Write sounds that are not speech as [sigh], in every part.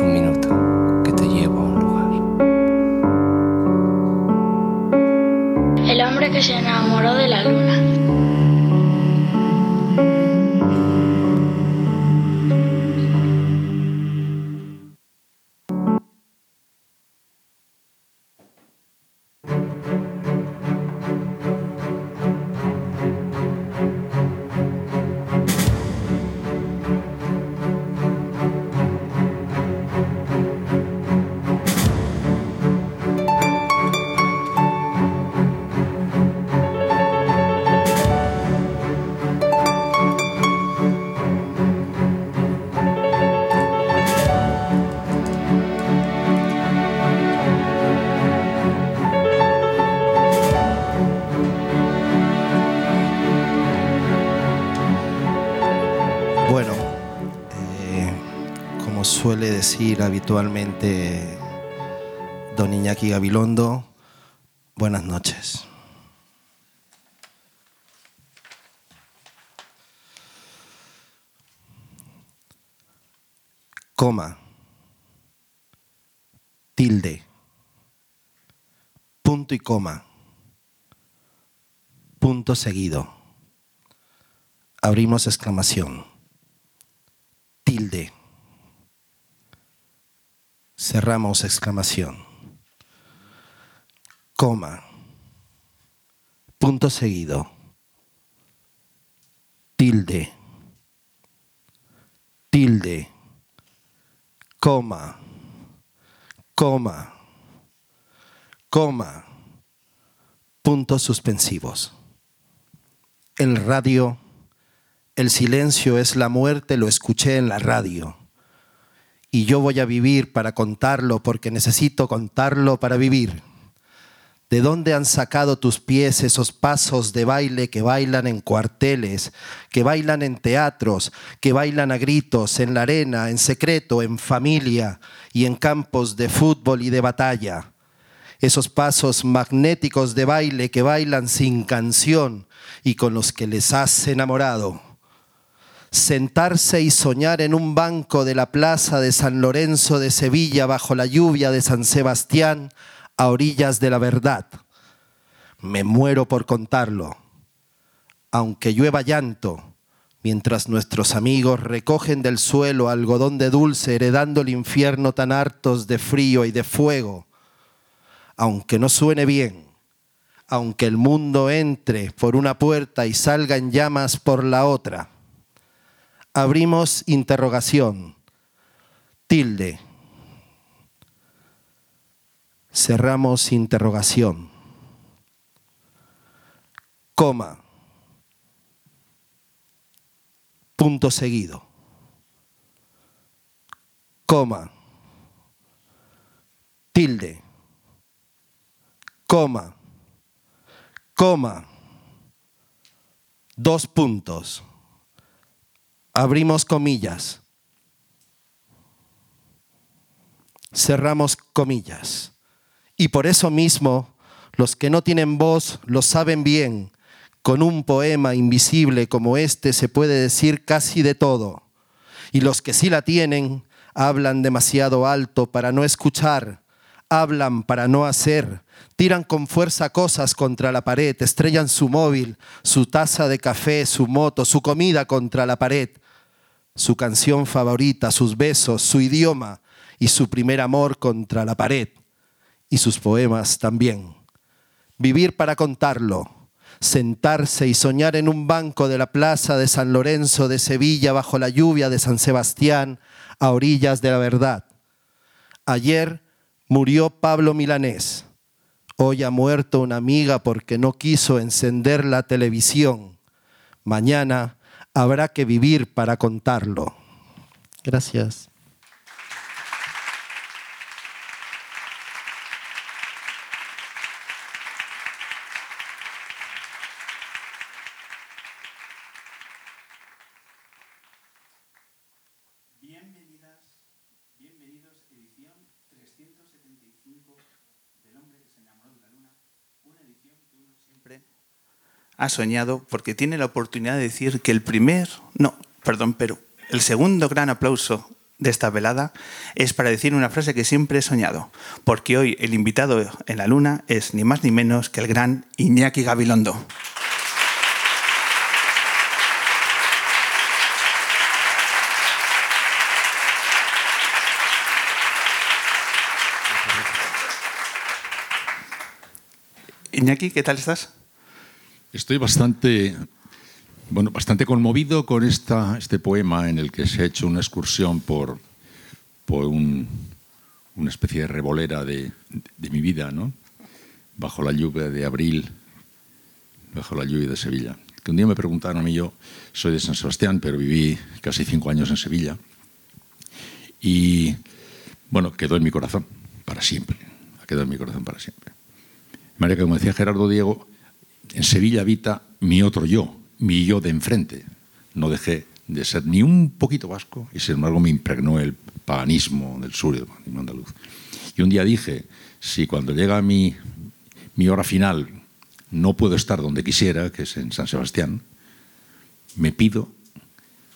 Un minuto habitualmente don Iñaki Gabilondo, buenas noches. Coma, tilde, punto y coma, punto seguido, abrimos exclamación, tilde cerramos exclamación, coma, punto seguido, tilde, tilde, coma, coma, coma, puntos suspensivos. El radio, el silencio es la muerte, lo escuché en la radio y yo voy a vivir para contarlo porque necesito contarlo para vivir. ¿De dónde han sacado tus pies esos pasos de baile que bailan en cuarteles, que bailan en teatros, que bailan a gritos, en la arena, en secreto, en familia y en campos de fútbol y de batalla? Esos pasos magnéticos de baile que bailan sin canción y con los que les has enamorado sentarse y soñar en un banco de la plaza de San Lorenzo de Sevilla bajo la lluvia de San Sebastián a orillas de la verdad. Me muero por contarlo, aunque llueva llanto, mientras nuestros amigos recogen del suelo algodón de dulce heredando el infierno tan hartos de frío y de fuego, aunque no suene bien, aunque el mundo entre por una puerta y salga en llamas por la otra abrimos interrogación, tilde, cerramos interrogación, coma, punto seguido, coma, tilde, coma, coma, dos puntos abrimos comillas, cerramos comillas. Y por eso mismo, los que no tienen voz lo saben bien. Con un poema invisible como este se puede decir casi de todo. Y los que sí la tienen hablan demasiado alto para no escuchar, hablan para no hacer, tiran con fuerza cosas contra la pared, estrellan su móvil, su taza de café, su moto, su comida contra la pared su canción favorita, sus besos, su idioma y su primer amor contra la pared y sus poemas también. Vivir para contarlo, sentarse y soñar en un banco de la plaza de San Lorenzo de Sevilla bajo la lluvia de San Sebastián a orillas de la verdad. Ayer murió Pablo Milanés. Hoy ha muerto una amiga porque no quiso encender la televisión. Mañana habrá que vivir para contarlo. Gracias. Bienvenidas, bienvenidos, edición 375 del hombre que se enamoró de la luna, una edición que uno siempre ha soñado porque tiene la oportunidad de decir que el primer, no, perdón, pero el segundo gran aplauso de esta velada es para decir una frase que siempre he soñado, porque hoy el invitado en la luna es ni más ni menos que el gran Iñaki Gabilondo. Iñaki, ¿qué tal estás? Estoy bastante, bueno, bastante conmovido con esta, este poema en el que se ha hecho una excursión por, por un- una especie de revolera de, de mi vida, ¿no? Bajo la lluvia de abril, bajo la lluvia de Sevilla. Que un día me preguntaron a mí, yo soy de San Sebastián, pero viví casi cinco años en Sevilla. Y, bueno, quedó en mi corazón para siempre. Ha quedado en mi corazón para siempre. Que, como decía Gerardo Diego, en Sevilla habita mi otro yo, mi yo de enfrente. No dejé de ser ni un poquito vasco y sin embargo me impregnó el paganismo del sur, el paganismo andaluz. Y un día dije, si cuando llega mi, hora final no puedo estar donde quisiera, que es en San Sebastián, me pido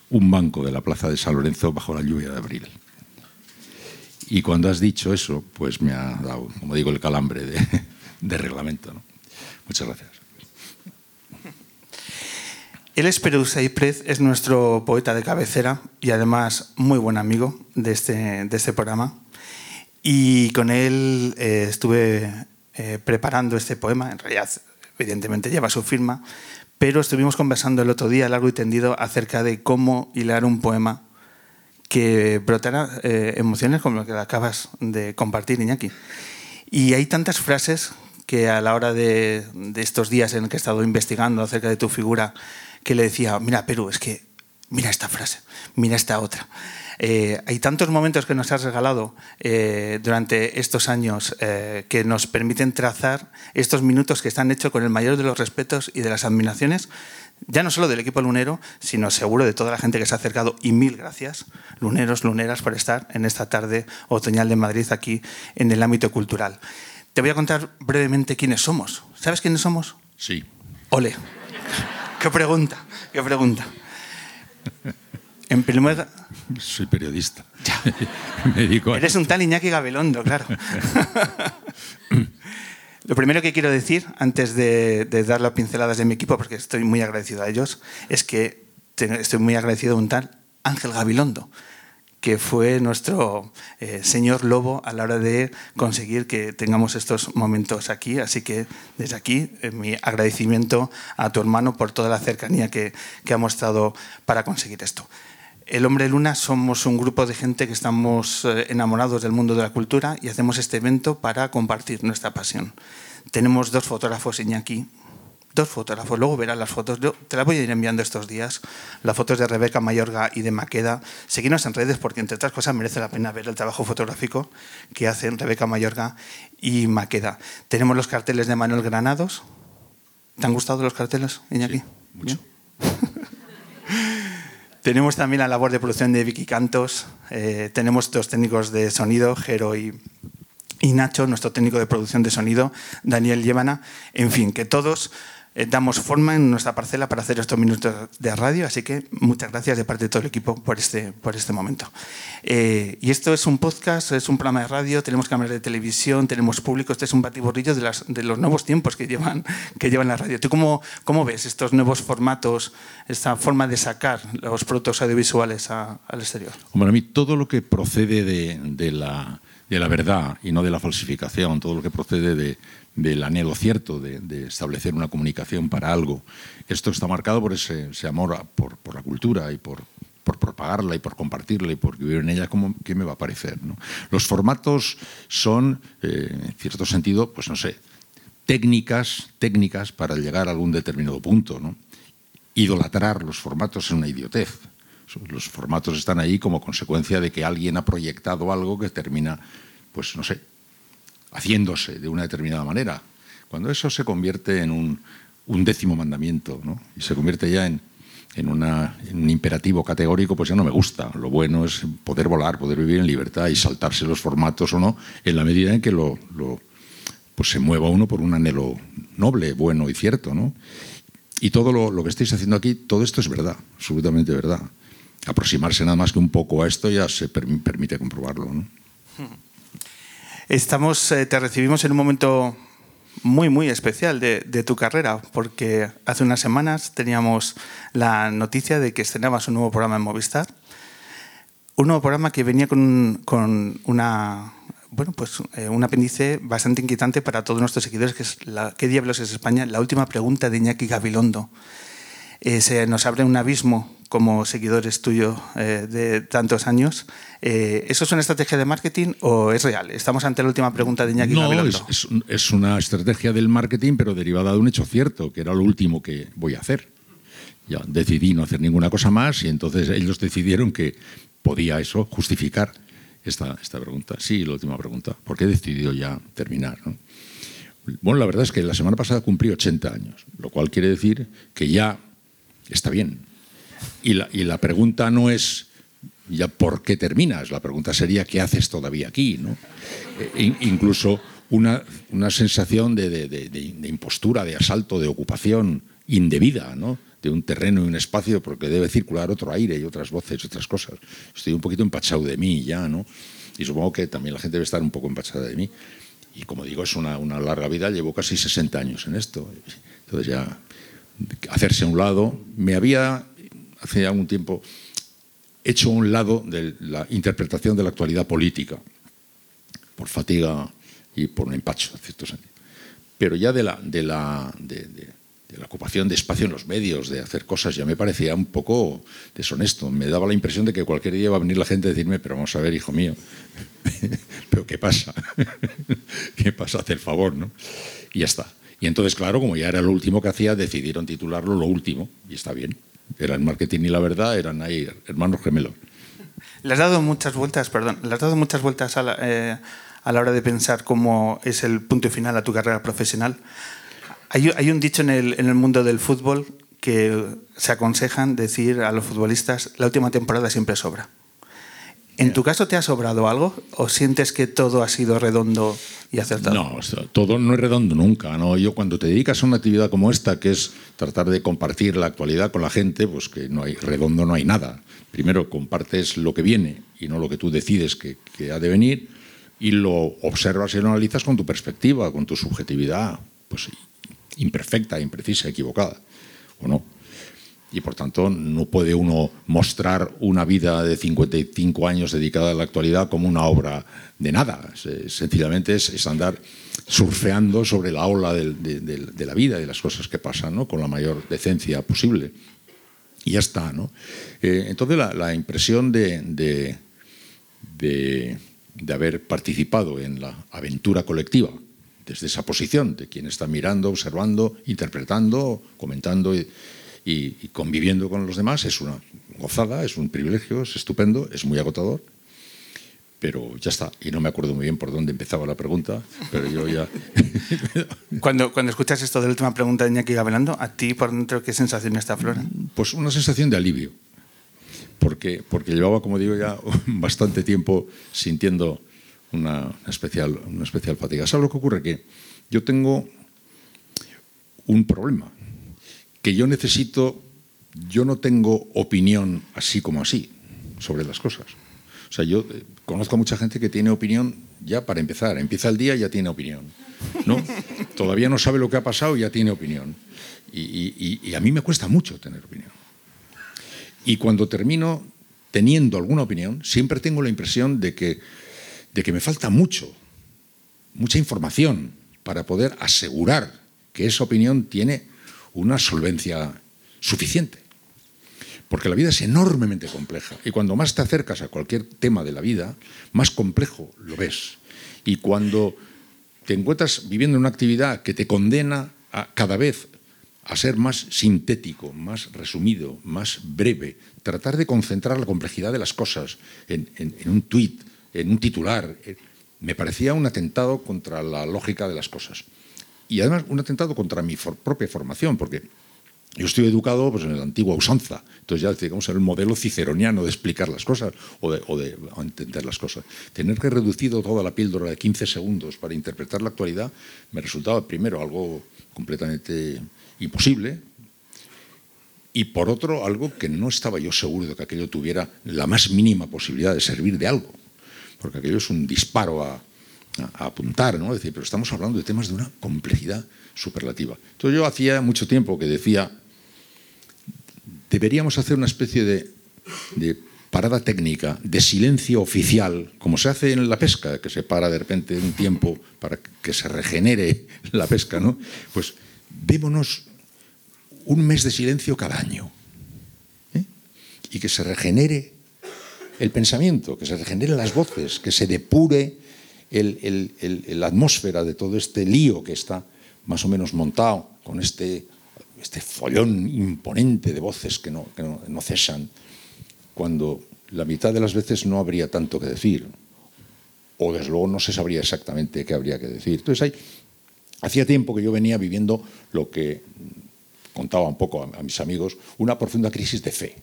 un banco de la plaza de San Lorenzo bajo la lluvia de abril. Y cuando has dicho eso, pues me ha dado, como digo, el calambre de, [laughs] reglamento. Muchas gracias. Él es Perú Saiprez, es nuestro poeta de cabecera y además muy buen amigo de este, de este programa. Y con él eh, estuve eh, preparando este poema, en realidad evidentemente lleva su firma, pero estuvimos conversando el otro día largo y tendido acerca de cómo hilar un poema que brotara eh, emociones como lo que acabas de compartir, Iñaki. Y hay tantas frases que a la hora de, estos días en que he estado investigando acerca de tu figura, que le decía, mira, Perú, es que mira esta frase, mira esta otra. Eh, hay tantos momentos que nos has regalado eh, durante estos años eh, que nos permiten trazar estos minutos que están hechos con el mayor de los respetos y de las admiraciones, ya no solo del equipo lunero, sino seguro de toda la gente que se ha acercado. Y mil gracias, luneros, luneras, por estar en esta tarde otoñal de Madrid aquí en el ámbito cultural. Te voy a contar brevemente quiénes somos. ¿Sabes quiénes somos? Sí. Ole. [laughs] Qué pregunta, qué pregunta. En primer Soy periodista. [laughs] Me dedico a eres un tal Iñaki Gabilondo, claro. [laughs] Lo primero que quiero decir, antes de, de dar las pinceladas de mi equipo, porque estoy muy agradecido a ellos, es que te- estoy muy agradecido a un tal Ángel Gabilondo, que fue nuestro eh, señor lobo a la hora de conseguir que tengamos estos momentos aquí. Así que desde aquí eh, mi agradecimiento a tu hermano por toda la cercanía que, que ha mostrado para conseguir esto. El Hombre Luna somos un grupo de gente que estamos eh, enamorados del mundo de la cultura y hacemos este evento para compartir nuestra pasión. Tenemos dos fotógrafos, Iñaki, dos fotógrafos, luego verás las fotos, yo te las voy a ir enviando estos días, las fotos de Rebeca Mayorga y de Maqueda. Seguidnos en redes porque, entre otras cosas, merece la pena ver el trabajo fotográfico que hacen Rebeca Mayorga y Maqueda. Tenemos los carteles de Manuel Granados. ¿Te han gustado los carteles, Iñaki? Sí, mucho. [laughs] Tenemos también la labor de producción de Vicky Cantos. eh, tenemos dos técnicos de sonido, Jero y, y Nacho, nuestro técnico de producción de sonido, Daniel Llévana. En fin, que todos eh, damos forma en nuestra parcela para hacer estos minutos de radio. Así que muchas gracias de parte de todo el equipo por este, por este momento. Eh, y esto es un podcast, es un programa de radio, tenemos cámaras de televisión, tenemos público. Este es un batiburrillo de, las, de los nuevos tiempos que llevan, que llevan la radio. ¿Tú cómo, cómo ves estos nuevos formatos, esta forma de sacar los productos audiovisuales a- al exterior? Hombre, a mí todo lo que procede de, de la, de la verdad y no de la falsificación, todo lo que procede de, del anhelo cierto de, establecer una comunicación para algo, esto está marcado por ese, amor por, la cultura y por, propagarla y por compartirla y por vivir en ella, ¿cómo, ¿qué me va a parecer? Los formatos son, eh, en cierto sentido, pues no sé, técnicas, técnicas para llegar a algún determinado punto. ¿no? Idolatrar los formatos es una idiotez. Los formatos están ahí como consecuencia de que alguien ha proyectado algo que termina, pues no sé, haciéndose de una determinada manera. Cuando eso se convierte en un, décimo mandamiento ¿no? y se convierte ya en, un imperativo categórico, pues ya no me gusta. Lo bueno es poder volar, poder vivir en libertad y saltarse los formatos o no, en la medida en que lo, pues se mueva uno por un anhelo noble, bueno y cierto. ¿no? Y todo lo, que estáis haciendo aquí, todo esto es verdad, absolutamente verdad. aproximarse nada más que un poco a esto ya se permite comprobarlo. ¿no? Estamos, eh, te recibimos en un momento muy, muy especial de, tu carrera, porque hace unas semanas teníamos la noticia de que estrenabas un nuevo programa en Movistar. Un nuevo programa que venía con, una, bueno, pues, eh, un apéndice bastante inquietante para todos nuestros seguidores, que es la, ¿Qué diablos es España? La última pregunta de Iñaki Gabilondo. Eh, se nos abre un abismo como seguidores tuyos eh, de tantos años. Eh, ¿Eso es una estrategia de marketing o es real? Estamos ante la última pregunta de Iñaki No, es, es, una estrategia del marketing, pero derivada de un hecho cierto, que era lo último que voy a hacer. Ya decidí no hacer ninguna cosa más y entonces ellos decidieron que podía eso justificar esta, esta pregunta. Sí, la última pregunta. ¿Por qué he decidido ya terminar? Bueno, la verdad es que la semana pasada cumplí 80 años, lo cual quiere decir que ya está bien. Y la, y la pregunta no es ya por qué terminas, la pregunta sería qué haces todavía aquí. ¿no? E, incluso una, una sensación de, de, de, impostura, de asalto, de ocupación indebida, ¿no? de un terreno y un espacio, porque debe circular otro aire y otras voces y otras cosas. Estoy un poquito empachado de mí ya, ¿no? Y supongo que también la gente debe estar un poco empachada de mí. Y como digo, es una, una larga vida, llevo casi 60 años en esto. Entonces ya hacerse a un lado. Me había, hace algún tiempo, hecho a un lado de la interpretación de la actualidad política, por fatiga y por un empacho, en cierto sentido. Pero ya de la, de la, de, la ocupación de espacio en los medios, de hacer cosas, ya me parecía un poco deshonesto. Me daba la impresión de que cualquier día iba a venir la gente a decirme, pero vamos a ver, hijo mío, [laughs] pero ¿qué pasa? [laughs] ¿Qué pasa? Hacer favor, ¿no? Y ya está. Y entonces, claro, como ya era lo último que hacía, decidieron titularlo Lo Último, y está bien. Era el marketing y la verdad, eran ahí hermanos gemelos. Le has dado muchas vueltas, perdón, le has dado muchas vueltas a la, eh, a la hora de pensar cómo es el punto final a tu carrera profesional. Hay, hay un dicho en el, en el mundo del fútbol que se aconsejan decir a los futbolistas, la última temporada siempre sobra. ¿En tu caso te ha sobrado algo o sientes que todo ha sido redondo y acertado? No, todo no es redondo nunca. ¿no? Yo cuando te dedicas a una actividad como esta, que es tratar de compartir la actualidad con la gente, pues que no hay redondo, no hay nada. Primero compartes lo que viene y no lo que tú decides que, ha de venir y lo observas y lo analizas con tu perspectiva, con tu subjetividad, pues imperfecta, imprecisa, equivocada, ¿o no? Y por tanto no puede uno mostrar una vida de 55 años dedicada a la actualidad como una obra de nada. Sencillamente es, andar surfeando sobre la ola de, la vida de las cosas que pasan ¿no? con la mayor decencia posible. Y ya está. ¿no? Eh, entonces la, impresión de, haber participado en la aventura colectiva desde esa posición de quien está mirando, observando, interpretando, comentando conviviendo con los demás es una gozada, es un privilegio, es estupendo, es muy agotador, pero ya está. Y no me acuerdo muy bien por dónde empezaba la pregunta, pero yo ya... [laughs] cuando, cuando escuchas esto de la última pregunta de Iñaki Gabelando, ¿a ti por dentro qué sensación está Flora? Pues una sensación de alivio, porque, porque llevaba, como digo, ya [laughs] bastante tiempo sintiendo una, especial, una especial fatiga. ¿Sabes lo que ocurre? Que yo tengo un problema que yo necesito, yo no tengo opinión así como así sobre las cosas. O sea, yo eh, conozco a mucha gente que tiene opinión ya para empezar. Empieza el día y ya tiene opinión. ¿no? [laughs] Todavía no sabe lo que ha pasado y ya tiene opinión. Y, a mí me cuesta mucho tener opinión. Y cuando termino teniendo alguna opinión, siempre tengo la impresión de que, de que me falta mucho, mucha información para poder asegurar que esa opinión tiene una solvencia suficiente. Porque la vida es enormemente compleja y cuando más te acercas a cualquier tema de la vida, más complejo lo ves. Y cuando te encuentras viviendo una actividad que te condena a cada vez a ser más sintético, más resumido, más breve, tratar de concentrar la complejidad de las cosas en, un tuit, en un titular, eh, me parecía un atentado contra la lógica de las cosas y además un atentado contra mi propia formación, porque yo estoy educado pues, en la antigua usanza, entonces ya digamos el modelo ciceroniano de explicar las cosas o de, entender las cosas. Tener que reducido toda la píldora de 15 segundos para interpretar la actualidad me resultaba primero algo completamente imposible y por otro, algo que no estaba yo seguro de que aquello tuviera la más mínima posibilidad de servir de algo, porque aquello es un disparo a, a apuntar, ¿no? Es decir, pero estamos hablando de temas de una complejidad superlativa. Entonces yo hacía mucho tiempo que decía, deberíamos hacer una especie de, parada técnica, de silencio oficial, como se hace en la pesca, que se para de repente un tiempo para que se regenere la pesca, ¿no? Pues vémonos un mes de silencio cada año. ¿eh? Y que se regenere el pensamiento, que se regeneren las voces, que se depure la atmósfera de todo este lío que está más o menos montado, con este, este follón imponente de voces que no, que no, no cesan, cuando la mitad de las veces no habría tanto que decir, o desde luego no se sabría exactamente qué habría que decir. Entonces, hay, hacía tiempo que yo venía viviendo lo que contaba un poco a, mis amigos, una profunda crisis de fe,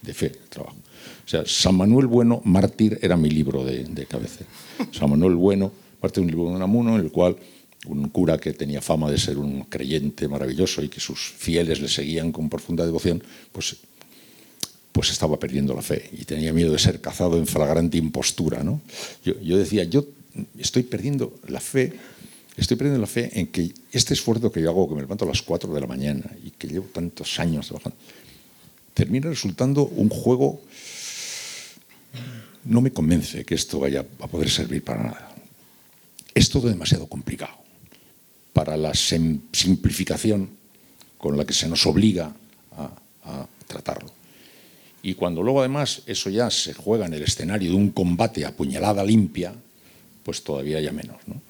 de fe, trabajo. O sea, San Manuel Bueno, Mártir, era mi libro de, de cabeza. San Manuel Bueno, parte de un libro de Unamuno, en el cual un cura que tenía fama de ser un creyente maravilloso y que sus fieles le seguían con profunda devoción, pues, pues estaba perdiendo la fe y tenía miedo de ser cazado en flagrante impostura. ¿no? Yo, yo decía, yo estoy perdiendo la fe, estoy perdiendo la fe en que este esfuerzo que yo hago, que me levanto a las 4 de la mañana y que llevo tantos años trabajando, termina resultando un juego no me convence que esto vaya a poder servir para nada. Es todo demasiado complicado para la simplificación con la que se nos obliga a, tratarlo. Y cuando luego además eso ya se juega en el escenario de un combate a puñalada limpia, pues todavía ya menos. ¿no?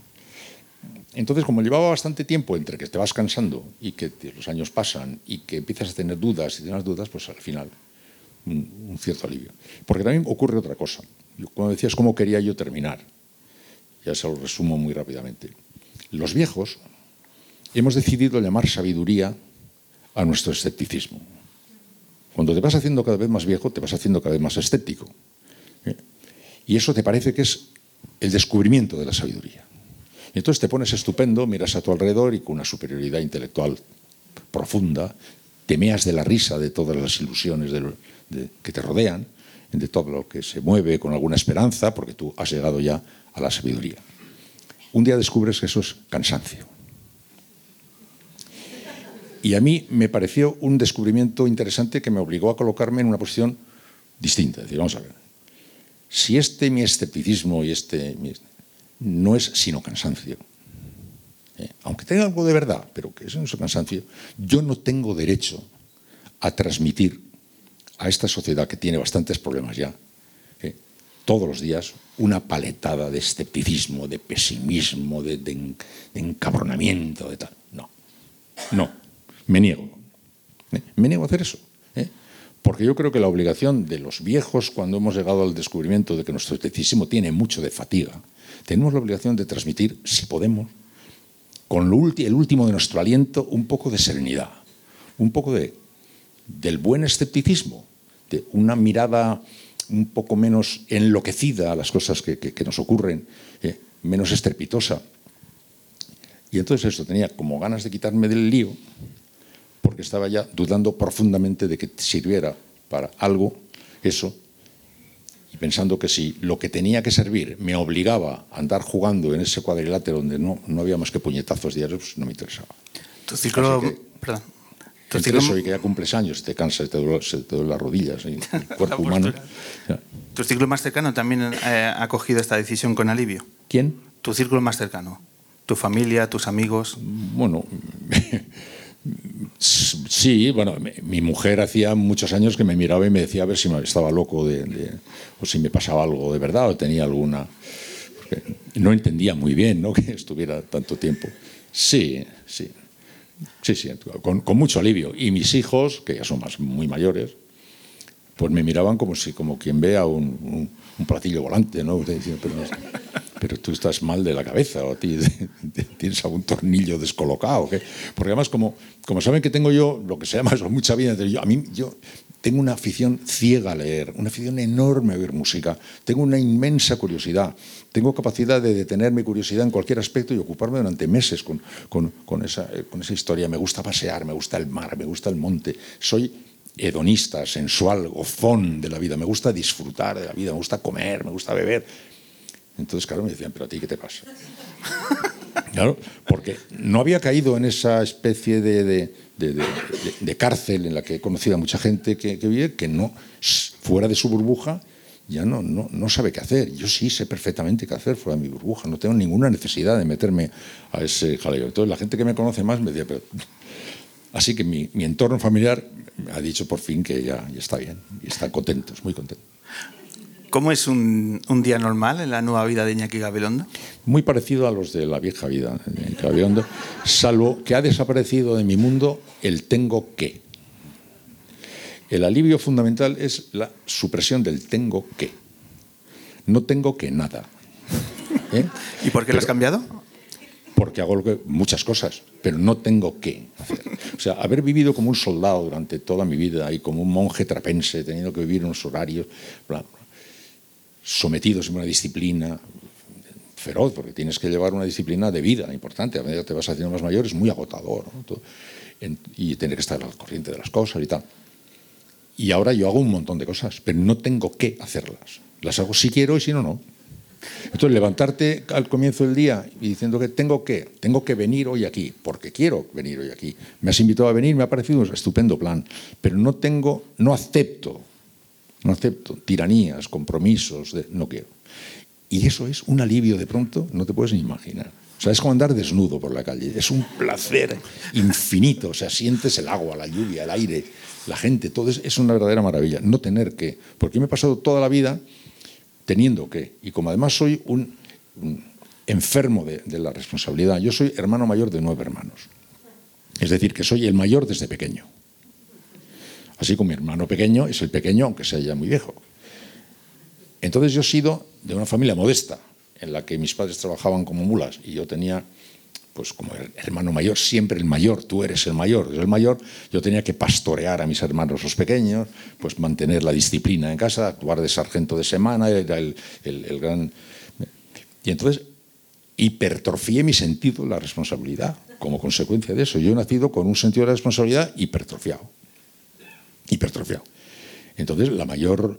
Entonces, como llevaba bastante tiempo entre que te vas cansando y que los años pasan y que empiezas a tener dudas y tienes dudas, pues al final un, cierto alivio. Porque también ocurre otra cosa. Cuando decías cómo quería yo terminar, ya se lo resumo muy rápidamente. Los viejos hemos decidido llamar sabiduría a nuestro escepticismo. Cuando te vas haciendo cada vez más viejo, te vas haciendo cada vez más escéptico. ¿eh? Y eso te parece que es el descubrimiento de la sabiduría. Y entonces te pones estupendo, miras a tu alrededor y con una superioridad intelectual profunda, temeas de la risa de todas las ilusiones que te rodean, de todo lo que se mueve con alguna esperanza, porque tú has llegado ya a la sabiduría. Un día descubres que eso es cansancio. Y a mí me pareció un descubrimiento interesante que me obligó a colocarme en una posición distinta. Es decir, vamos a ver, si este mi escepticismo y este mi, no es sino cansancio, eh, aunque tenga algo de verdad, pero que es cansancio, yo no tengo derecho a transmitir a esta sociedad que tiene bastantes problemas ya, eh, todos los días, una paletada de escepticismo, de pesimismo, de, encabronamiento, de tal. No, no, me niego. ¿eh? Me niego a hacer eso. Porque yo creo que la obligación de los viejos, cuando hemos llegado al descubrimiento de que nuestro escepticismo tiene mucho de fatiga, tenemos la obligación de transmitir, si podemos, con lo el último de nuestro aliento, un poco de serenidad, un poco de del buen escepticismo, de una mirada un poco menos enloquecida a las cosas que, nos ocurren, eh, menos estrepitosa. Y entonces esto tenía como ganas de quitarme del lío, porque estaba ya dudando profundamente de que sirviera para algo eso, y pensando que si lo que tenía que servir me obligaba a andar jugando en ese cuadrilátero donde no, no había más que puñetazos diarios, pues no me interesaba. Tu ciclo, que, perdón, entre eso y que ya cumples años, te cansas, te duele, se te duele las rodillas, y el [laughs] cuerpo humano. ¿Tu círculo más cercano también eh, ha cogido esta decisión con alivio? ¿Quién? Tu círculo más cercano. ¿Tu familia, tus amigos? Bueno, [laughs] sí, bueno, mi mujer hacía muchos años que me miraba y me decía a ver si me estaba loco de, o si me pasaba algo de verdad o tenía alguna... no entendía muy bien ¿no? [laughs] que estuviera tanto tiempo. Sí, sí. Sí, sí, con, mucho alivio. Y mis hijos, que ya son más, muy mayores, pues me miraban como si como quien vea un, platillo volante, ¿no? Pero, tú estás mal de la cabeza, o [laughs] tienes algún tornillo descolocado. ¿qué? Porque además, como, como saben que tengo yo lo que se llama mucha vida, yo, a mí yo tengo una afición ciega a leer, una afición enorme a oír música, tengo una inmensa curiosidad, tengo capacidad de detener mi curiosidad en cualquier aspecto y ocuparme durante meses con, con, esa, con esa historia. Me gusta pasear, me gusta el mar, me gusta el monte. Soy hedonista, sensual, gozón de la vida, me gusta disfrutar de la vida, me gusta comer, me gusta beber. Entonces, claro, me decían, pero a ti qué te pasa. [laughs] claro, porque no había caído en esa especie de, de, cárcel en la que he conocido a mucha gente que, vive, que no, fuera de su burbuja, ya no, no, no, sabe qué hacer. Yo sí sé perfectamente qué hacer fuera de mi burbuja, no tengo ninguna necesidad de meterme a ese jaleo. Entonces, la gente que me conoce más me decía, pero... Así que mi, entorno familiar ha dicho por fin que ya, ya está bien y está contento, es muy contento. ¿Cómo es un, un, día normal en la nueva vida de Iñaki Gabilondo? Muy parecido a los de la vieja vida de Iñaki Gabilondo, salvo que ha desaparecido de mi mundo el tengo que. El alivio fundamental es la supresión del tengo que. No tengo que nada. ¿Eh? ¿Y por qué lo has cambiado? Porque hago muchas cosas, pero no tengo que hacer. O sea, haber vivido como un soldado durante toda mi vida y como un monje trapense, teniendo que vivir unos horarios, bla, bla sometidos en una disciplina feroz, porque tienes que llevar una disciplina de vida importante. A medida que te vas haciendo más mayor es muy agotador y tener que estar al corriente de las cosas y tal. Y ahora yo hago un montón de cosas, pero no tengo que hacerlas. Las hago si quiero y si no, no. Entonces, levantarte al comienzo del día y diciendo que tengo que, tengo que venir hoy aquí, porque quiero venir hoy aquí. Me has invitado a venir, me ha parecido un estupendo plan, pero no tengo, no acepto no acepto tiranías, compromisos, no quiero. Y eso es un alivio de pronto, no te puedes ni imaginar. O sea, es como andar desnudo por la calle. Es un placer infinito. O sea, sientes el agua, la lluvia, el aire, la gente, todo es, es una verdadera maravilla. No tener que. Porque me he pasado toda la vida teniendo que. Y como además soy un, enfermo de, de la responsabilidad, yo soy hermano mayor de nueve hermanos. Es decir, que soy el mayor desde pequeño. Así como mi hermano pequeño es el pequeño, aunque sea ya muy viejo. Entonces yo he sido de una familia modesta, en la que mis padres trabajaban como mulas y yo tenía, pues como hermano mayor, siempre el mayor, tú eres el mayor, eres el mayor, yo tenía que pastorear a mis hermanos los pequeños, pues mantener la disciplina en casa, actuar de sargento de semana, era el, el gran... Y entonces hipertrofié mi sentido la responsabilidad como consecuencia de eso. Yo he nacido con un sentido de la responsabilidad hipertrofiado hipertrofiado. Entonces, la mayor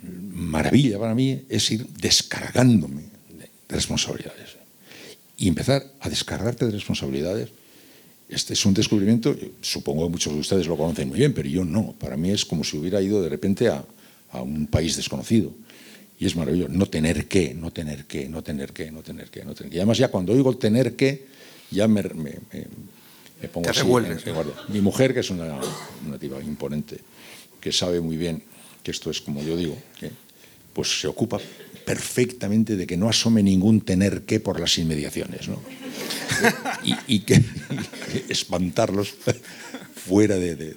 maravilla para mí es ir descargándome de responsabilidades. Y empezar a descargarte de responsabilidades. Este es un descubrimiento, supongo que muchos de ustedes lo conocen muy bien, pero yo no. Para mí es como si hubiera ido de repente a, un país desconocido. Y es maravilloso. No tener que, no tener que, no tener que, no tener que, no tener que. Y además ya cuando oigo tener que, ya me, me pongo así, Mi mujer, que es una, una tipa imponente, que sabe muy bien que esto es como yo digo, que pues se ocupa perfectamente de que no asome ningún tener que por las inmediaciones, ¿no? y, que, espantarlos fuera de,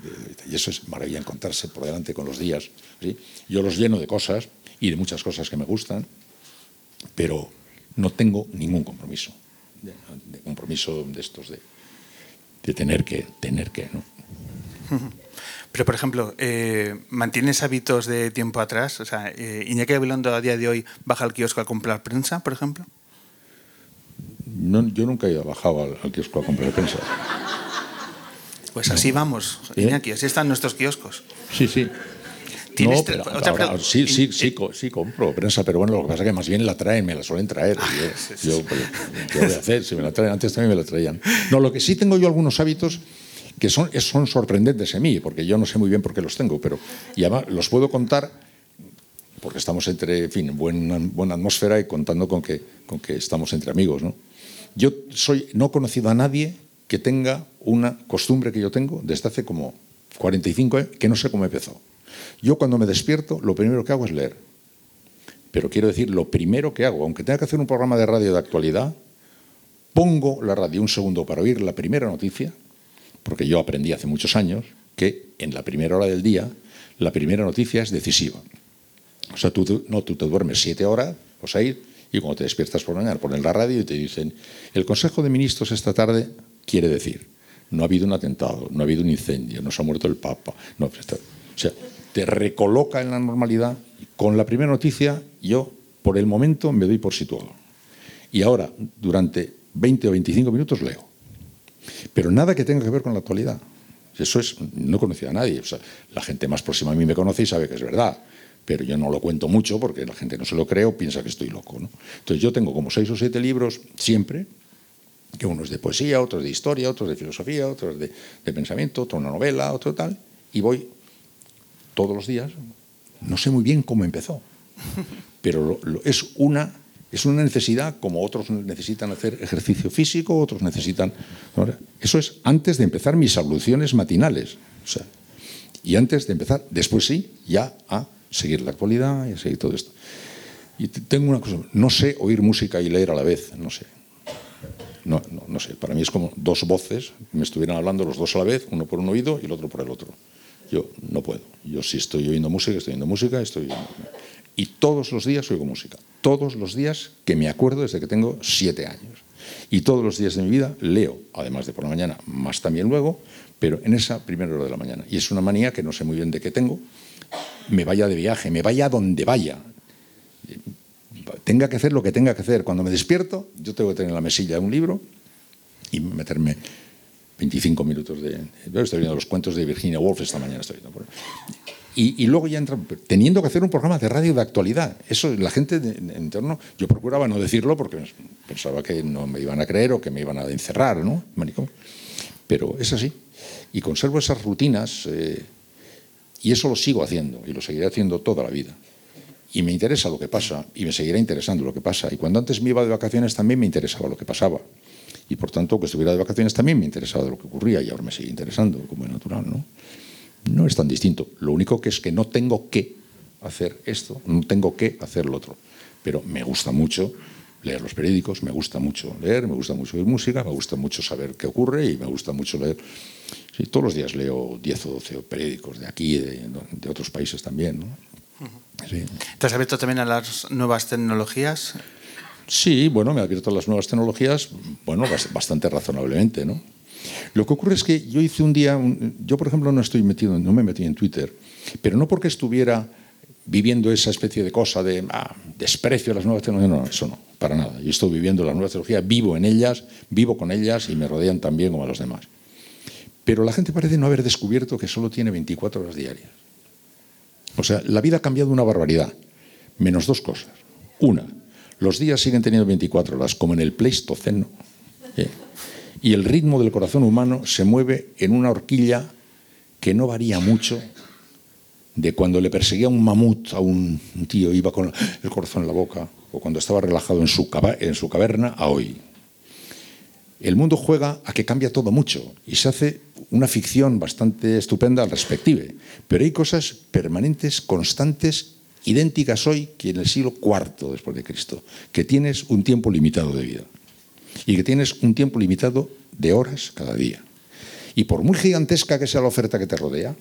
Y eso es maravilla encontrarse por delante con los días. ¿sí? Yo los lleno de cosas y de muchas cosas que me gustan, pero no tengo ningún compromiso, de compromiso de estos de de tener que, tener que, ¿no? [laughs] Pero, por ejemplo, eh, ¿mantienes hábitos de tiempo atrás? O sea, eh, Iñaki Gabilondo a día de hoy baja al kiosco a comprar prensa, por ejemplo. No, yo nunca he bajado al, kiosco a comprar prensa. Pues así vamos, ¿Eh? Iñaki, así están nuestros kioskos. Sí, sí. No, pero ahora, sí, sí, sí, sí, compro prensa, pero bueno, lo que pasa es que más bien la traen, me la suelen traer. Ah, yo, pues, ¿qué voy a hacer? Si me la traen, antes también me la traían. No, lo que sí tengo yo algunos hábitos que son, son sorprendentes en mí, porque yo no sé muy bien por qué los tengo, pero y además los puedo contar porque estamos entre, en fin, buena, buena atmósfera y contando con que, con que estamos entre amigos. ¿no? Yo soy, no he conocido a nadie que tenga una costumbre que yo tengo desde hace como 45 años, que no sé cómo empezó. Yo cuando me despierto, lo primero que hago es leer. Pero quiero decir, lo primero que hago, aunque tenga que hacer un programa de radio de actualidad, pongo la radio un segundo para oír la primera noticia, porque yo aprendí hace muchos años que en la primera hora del día, la primera noticia es decisiva. O sea, tú, no, tú te duermes siete horas o seis y cuando te despiertas por la mañana ponen la radio y te dicen, el Consejo de Ministros esta tarde quiere decir, no ha habido un atentado, no ha habido un incendio, no se ha muerto el Papa. No, pues o sea, te recoloca en la normalidad. Con la primera noticia, yo por el momento me doy por situado. Y ahora, durante 20 o 25 minutos, leo. Pero nada que tenga que ver con la actualidad. Eso es, no conocía a nadie. O la gente más próxima a mí me conoce y sabe que es verdad. Pero yo no lo cuento mucho porque la gente no se lo cree o piensa que estoy loco. ¿no? Entonces yo tengo como seis o siete libros siempre, que unos de poesía, otros de historia, otros de filosofía, otros de, de pensamiento, otro una novela, otro tal, y voy todos los días. No sé muy bien cómo empezó, [laughs] pero lo, lo, es una es una necesidad como otros necesitan hacer ejercicio físico, otros necesitan... Eso es antes de empezar mis abluciones matinales. O sea, y antes de empezar, después sí, ya a seguir la actualidad y a seguir todo esto. Y tengo una cosa, no sé oír música y leer a la vez, no sé. No, no, no sé, para mí es como dos voces, me estuvieran hablando los dos a la vez, uno por un oído y el otro por el otro. Yo no puedo. Yo si estoy oyendo música, estoy oyendo música, estoy oyendo... Y todos los días oigo música. Todos los días que me acuerdo desde que tengo siete años. Y todos los días de mi vida leo, además de por la mañana, más también luego, pero en esa primera hora de la mañana. Y es una manía que no sé muy bien de qué tengo. Me vaya de viaje, me vaya donde vaya. Tenga que hacer lo que tenga que hacer. Cuando me despierto, yo tengo que tener en la mesilla un libro y meterme 25 minutos de... Estoy viendo los cuentos de Virginia Woolf esta mañana. Estoy viendo. Y, luego ya entra, teniendo que hacer un programa de radio de actualidad. Eso, la gente en torno, yo procuraba no decirlo porque pensaba que no me iban a creer o que me iban a encerrar, ¿no? Manicomio. Pero es así. Y conservo esas rutinas eh, y eso lo sigo haciendo y lo seguiré haciendo toda la vida. Y me interesa lo que pasa y me seguirá interesando lo que pasa. Y cuando antes me iba de vacaciones también me interesaba lo que pasaba. Y por tanto, que estuviera de vacaciones también me interesaba de lo que ocurría y ahora me sigue interesando, como es natural, ¿no? No es tan distinto. Lo único que es que no tengo que hacer esto, no tengo que hacer lo otro. Pero me gusta mucho leer los periódicos, me gusta mucho leer, me gusta mucho oír música, me gusta mucho saber qué ocurre y me gusta mucho leer. Sí, todos los días leo 10 o 12 periódicos de aquí de, de, otros países también. ¿no? Sí. ¿Te has abierto también a las nuevas tecnologías? Sí, bueno, me he abierto las nuevas tecnologías, bueno, bastante razonablemente, ¿no? Lo que ocurre es que yo hice un día, un, yo por ejemplo no estoy metido, no me metí en Twitter, pero no porque estuviera viviendo esa especie de cosa de ah, desprecio a las nuevas tecnologías, no, no, eso no, para nada. Yo estoy viviendo las nuevas tecnologías, vivo en ellas, vivo con ellas y me rodean también como a los demás. Pero la gente parece no haber descubierto que solo tiene 24 horas diarias. O sea, la vida ha cambiado una barbaridad, menos dos cosas. Una, los días siguen teniendo 24 horas, como en el Pleistoceno. ¿eh? y el ritmo del corazón humano se mueve en una horquilla que no varía mucho de cuando le perseguía un mamut a un tío, iba con el corazón en la boca, o cuando estaba relajado en su, caverna, a hoy. El mundo juega a que cambia todo mucho y se hace una ficción bastante estupenda al respectivo, pero hay cosas permanentes, constantes, idénticas hoy que en el siglo IV después de Cristo, que tienes un tiempo limitado de vida y que tienes un tiempo limitado de horas cada día. Y por muy gigantesca que sea la oferta que te rodea,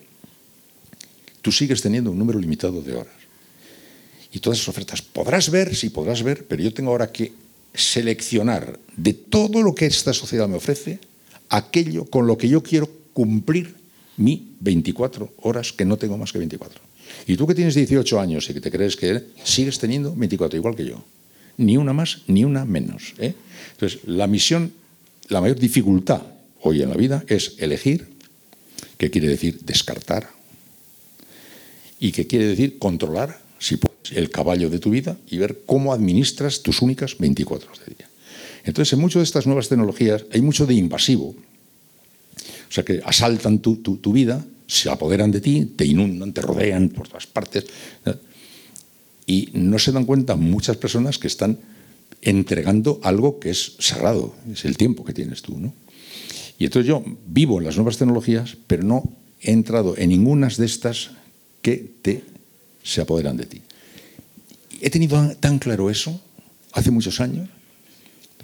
tú sigues teniendo un número limitado de horas. Y todas esas ofertas podrás ver, sí podrás ver, pero yo tengo ahora que seleccionar de todo lo que esta sociedad me ofrece aquello con lo que yo quiero cumplir mi 24 horas, que no tengo más que 24. Y tú que tienes 18 años y que te crees que sigues teniendo 24, igual que yo. Ni una más, ni una menos. ¿eh? Entonces, la misión, la mayor dificultad hoy en la vida es elegir, que quiere decir descartar, y que quiere decir controlar, si puedes, el caballo de tu vida y ver cómo administras tus únicas 24 horas de día. Entonces, en muchas de estas nuevas tecnologías hay mucho de invasivo. O sea, que asaltan tu, tu, tu vida, se apoderan de ti, te inundan, te rodean por todas partes. Y no se dan cuenta muchas personas que están entregando algo que es sagrado, es el tiempo que tienes tú. ¿no? Y entonces yo vivo las nuevas tecnologías, pero no he entrado en ninguna de estas que te se apoderan de ti. He tenido tan claro eso hace muchos años,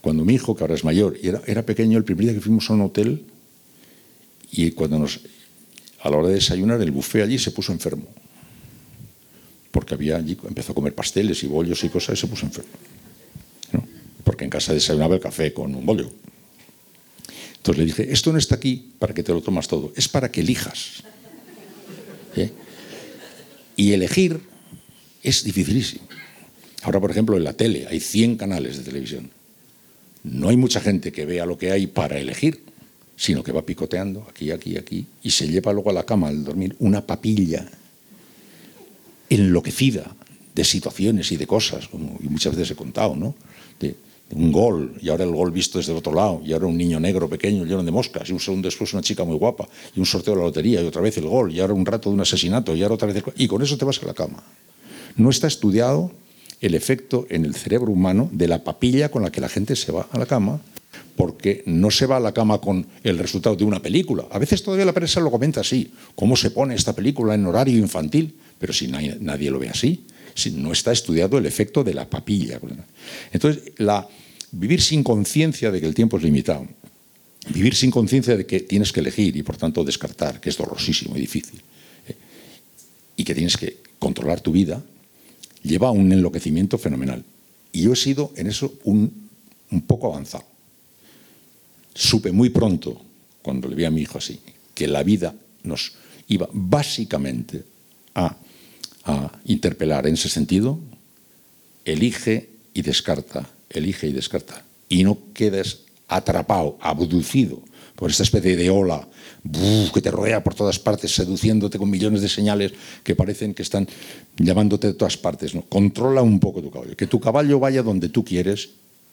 cuando mi hijo, que ahora es mayor, era, era pequeño, el primer día que fuimos a un hotel, y cuando nos, a la hora de desayunar, el buffet allí se puso enfermo. Porque había allí, empezó a comer pasteles y bollos y cosas y se puso enfermo porque en casa desayunaba el café con un bollo. Entonces le dije, esto no está aquí para que te lo tomas todo, es para que elijas. ¿Eh? Y elegir es dificilísimo. Ahora, por ejemplo, en la tele hay 100 canales de televisión. No hay mucha gente que vea lo que hay para elegir, sino que va picoteando aquí, aquí, aquí, y se lleva luego a la cama al dormir una papilla enloquecida de situaciones y de cosas, como muchas veces he contado, ¿no? De, un gol, y ahora el gol visto desde el otro lado, y ahora un niño negro pequeño lleno de moscas, y un segundo después una chica muy guapa, y un sorteo de la lotería, y otra vez el gol, y ahora un rato de un asesinato, y ahora otra vez el... Y con eso te vas a la cama. No está estudiado el efecto en el cerebro humano de la papilla con la que la gente se va a la cama, porque no se va a la cama con el resultado de una película. A veces todavía la prensa lo comenta así, cómo se pone esta película en horario infantil, pero si nadie, lo ve así, si no está estudiado el efecto de la papilla. Entonces, vivir sin conciencia de que el tiempo es limitado, vivir sin conciencia de que tienes que elegir y por tanto descartar, que es dolorosísimo y difícil, ¿eh? y que tienes que controlar tu vida, lleva a un enloquecimiento fenomenal. Y yo he sido en eso un poco avanzado. Supe muy pronto, cuando le vi a mi hijo así, que la vida nos iba básicamente a, interpelar en ese sentido, elige y descarta, elige y descarta. Y no quedes atrapado, abducido por esta especie de ola que te rodea por todas partes, seduciéndote con millones de señales que parecen que están llamándote de todas partes. Controla un poco tu caballo, que tu caballo vaya donde tú quieres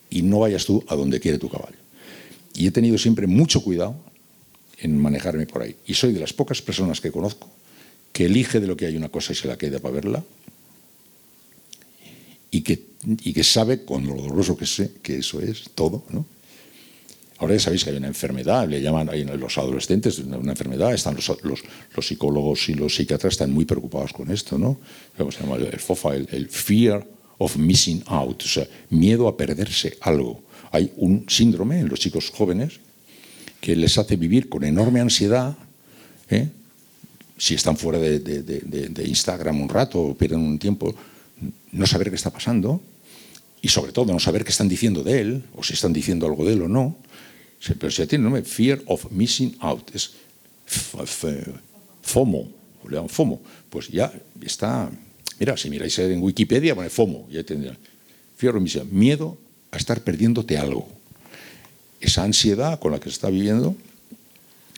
y no vayas tú a donde quiere tu caballo. Y he tenido siempre mucho cuidado en manejarme por ahí. Y soy de las pocas personas que conozco que elige de lo que hay una cosa y se la queda para verla y que, y que sabe, con lo doloroso que sé, que eso es todo, ¿no? Ahora ya sabéis que hay una enfermedad, le llaman a los adolescentes una enfermedad, están los, los, los, psicólogos y los psiquiatras están muy preocupados con esto, ¿no? ¿Cómo se llama? El FOFA, el, el fear of missing out, o sea, miedo a perderse algo. Hay un síndrome en los chicos jóvenes que les hace vivir con enorme ansiedad, ¿eh? si están fuera de, de, de, de, Instagram un rato o pierden un tiempo, no saber qué está pasando y sobre todo no saber qué están diciendo de él o si están diciendo algo de él o no pero si tiene nombre, Fear of Missing Out, es FOMO, FOMO, pues ya está, mira, si miráis en Wikipedia, pone FOMO, ya tendrá. Fear of Missing Out, miedo a estar perdiéndote algo. Esa ansiedad con la que se está viviendo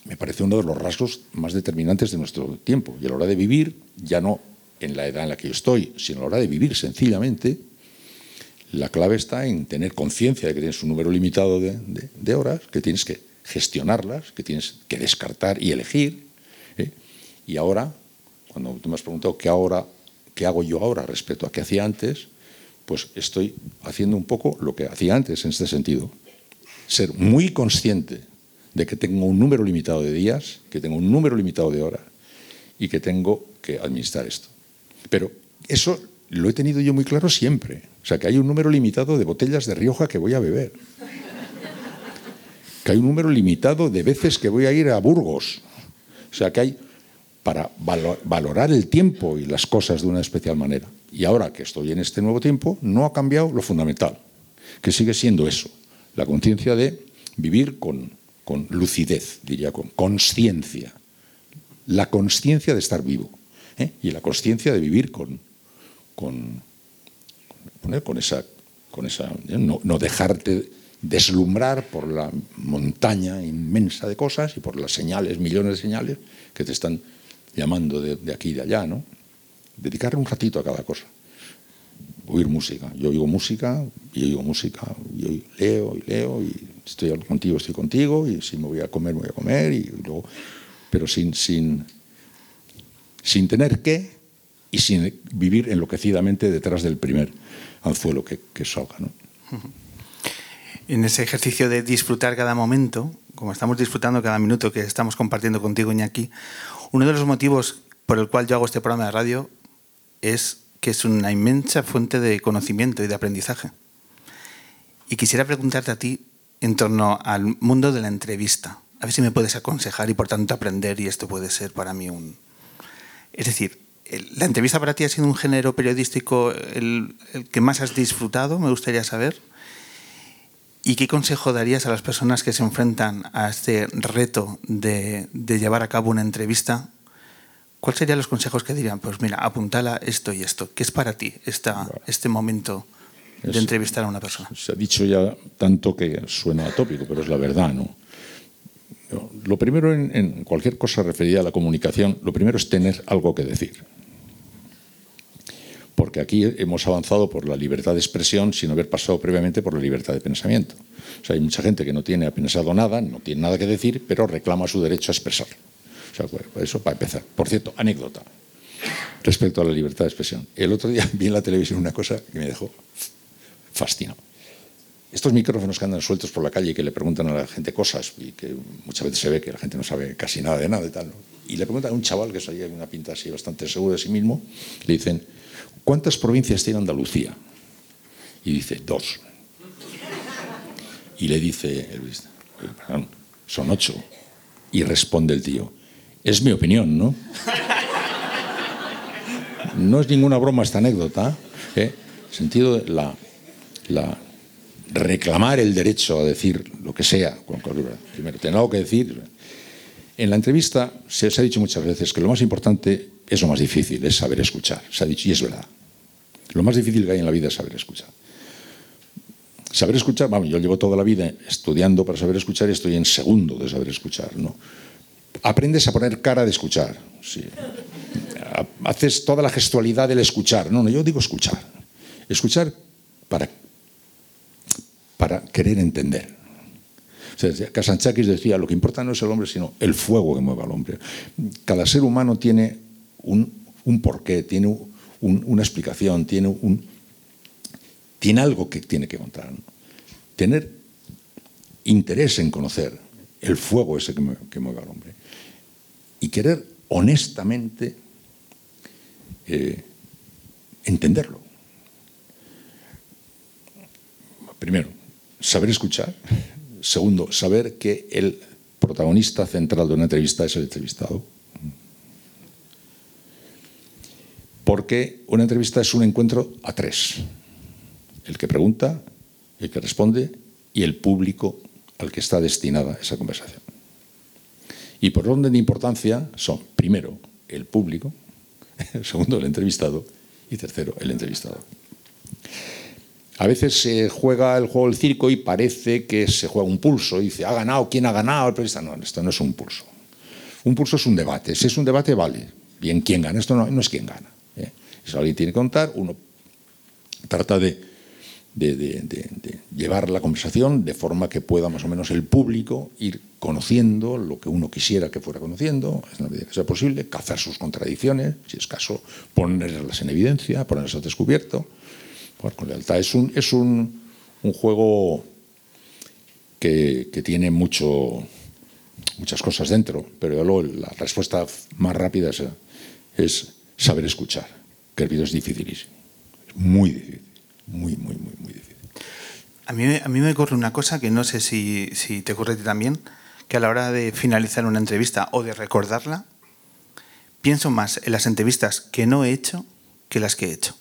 me parece uno de los rasgos más determinantes de nuestro tiempo. Y a la hora de vivir, ya no en la edad en la que yo estoy, sino a la hora de vivir sencillamente, la clave está en tener conciencia de que tienes un número limitado de, horas, que tienes que gestionarlas, que tienes que descartar y elegir. ¿eh? Y ahora, cuando tú me has preguntado qué, ahora, qué hago yo ahora respecto a qué hacía antes, pues estoy haciendo un poco lo que hacía antes en este sentido. Ser muy consciente de que tengo un número limitado de días, que tengo un número limitado de horas y que tengo que administrar esto. Pero eso lo he tenido yo muy claro siempre. O sea, que hay un número limitado de botellas de Rioja que voy a beber. Que hay un número limitado de veces que voy a ir a Burgos. O sea, que hay para valorar el tiempo y las cosas de una especial manera. Y ahora que estoy en este nuevo tiempo, no ha cambiado lo fundamental, que sigue siendo eso, la conciencia de vivir con, con lucidez, diría, con conciencia. La conciencia de estar vivo ¿eh? y la conciencia de vivir con, con, con esa, con esa no, no, dejarte deslumbrar por la montaña inmensa de cosas y por las señales, millones de señales que te están llamando de, de aquí y de allá, ¿no? Dedicar un ratito a cada cosa. Oír música. Yo oigo música y oigo música. Yo leo y leo y estoy contigo, estoy contigo y si me voy a comer, me voy a comer y luego, pero sin, sin, sin tener que y sin vivir enloquecidamente detrás del primer anzuelo que, que salga. ¿no? En ese ejercicio de disfrutar cada momento, como estamos disfrutando cada minuto que estamos compartiendo contigo, Iñaki, uno de los motivos por el cual yo hago este programa de radio es que es una inmensa fuente de conocimiento y de aprendizaje. Y quisiera preguntarte a ti en torno al mundo de la entrevista. A ver si me puedes aconsejar y por tanto aprender y esto puede ser para mí un... Es decir, ¿La entrevista para ti ha sido un género periodístico el, que más has disfrutado? Me gustaría saber. ¿Y qué consejo darías a las personas que se enfrentan a este reto de, llevar a cabo una entrevista ¿cuáles serían los consejos que dirían? Pues mira, apuntala esto y esto. ¿Qué es para ti esta, este momento de entrevistar a una persona? Se ha dicho ya tanto que suena atópico, pero es la verdad, ¿no? Lo primero en, en cualquier cosa referida a la comunicación, lo primero es tener algo que decir. Porque aquí hemos avanzado por la libertad de expresión sin haber pasado previamente por la libertad de pensamiento. O sea, hay mucha gente que no tiene pensado nada, no tiene nada que decir, pero reclama su derecho a expresarlo. Pues, eso para empezar. Por cierto, anécdota respecto a la libertad de expresión. El otro día [laughs] vi en la televisión una cosa que me dejó fascinado. Estos micrófonos que andan sueltos por la calle y que le preguntan a la gente cosas y que muchas veces se ve que la gente no sabe casi nada de nada y tal. ¿no? Y le preguntan a un chaval que salía con una pinta así bastante seguro de sí mismo, le dicen, ¿cuántas provincias tiene Andalucía? Y dice, dos. Y le dice, Luis, son ocho. Y responde el tío, es mi opinión, ¿no? No es ninguna broma esta anécdota. ¿eh? Sentido de la, la reclamar el derecho a decir lo que sea. Primero, tener algo que decir. En la entrevista se, se, ha dicho muchas veces que lo más importante es lo más difícil, es saber escuchar. Se ha dicho, y es verdad. Lo más difícil que hay en la vida es saber escuchar. Saber escuchar, vamos, yo llevo toda la vida estudiando para saber escuchar y estoy en segundo de saber escuchar. ¿no? Aprendes a poner cara de escuchar. Sí. Haces toda la gestualidad del escuchar. No, no, yo digo escuchar. Escuchar para para querer entender. O sea, Casanchakis decía, lo que importa no es el hombre, sino el fuego que mueve al hombre. Cada ser humano tiene un, un porqué, tiene un, una explicación, tiene, un, tiene algo que tiene que contar. Tener interés en conocer el fuego ese que que mueve al hombre. Y querer honestamente eh, entenderlo. Primero, saber escuchar. Segundo, saber que el protagonista central de una entrevista es el entrevistado. Porque una entrevista es un encuentro a tres. El que pregunta, el que responde y el público al que está destinada esa conversación. Y por orden de importancia son, primero, el público, [laughs] segundo, el entrevistado y tercero, el entrevistado. A veces se juega el juego del circo y parece que se juega un pulso. Y dice, ¿ha ganado? ¿Quién ha ganado? El periodista. No, esto no es un pulso. Un pulso es un debate. Si es un debate, vale. Bien, ¿quién gana? Esto no, no es quién gana. ¿eh? Eso alguien tiene que contar. Uno trata de, de, llevar la conversación de forma que pueda más o menos el público ir conociendo lo que uno quisiera que fuera conociendo, en la medida que sea posible, cazar sus contradicciones, si es caso, ponerlas en evidencia, ponerlas al descubierto con lealtad. Es un, es un, un juego que, que, tiene mucho, muchas cosas dentro, pero luego la respuesta más rápida es, es, saber escuchar, que el vídeo es dificilísimo. Es muy difícil, muy, muy, muy, muy difícil. A mí, a mí me ocurre una cosa que no sé si, si te ocurre a ti también, que a la hora de finalizar una entrevista o de recordarla, pienso más en las entrevistas que no he hecho que las que he hecho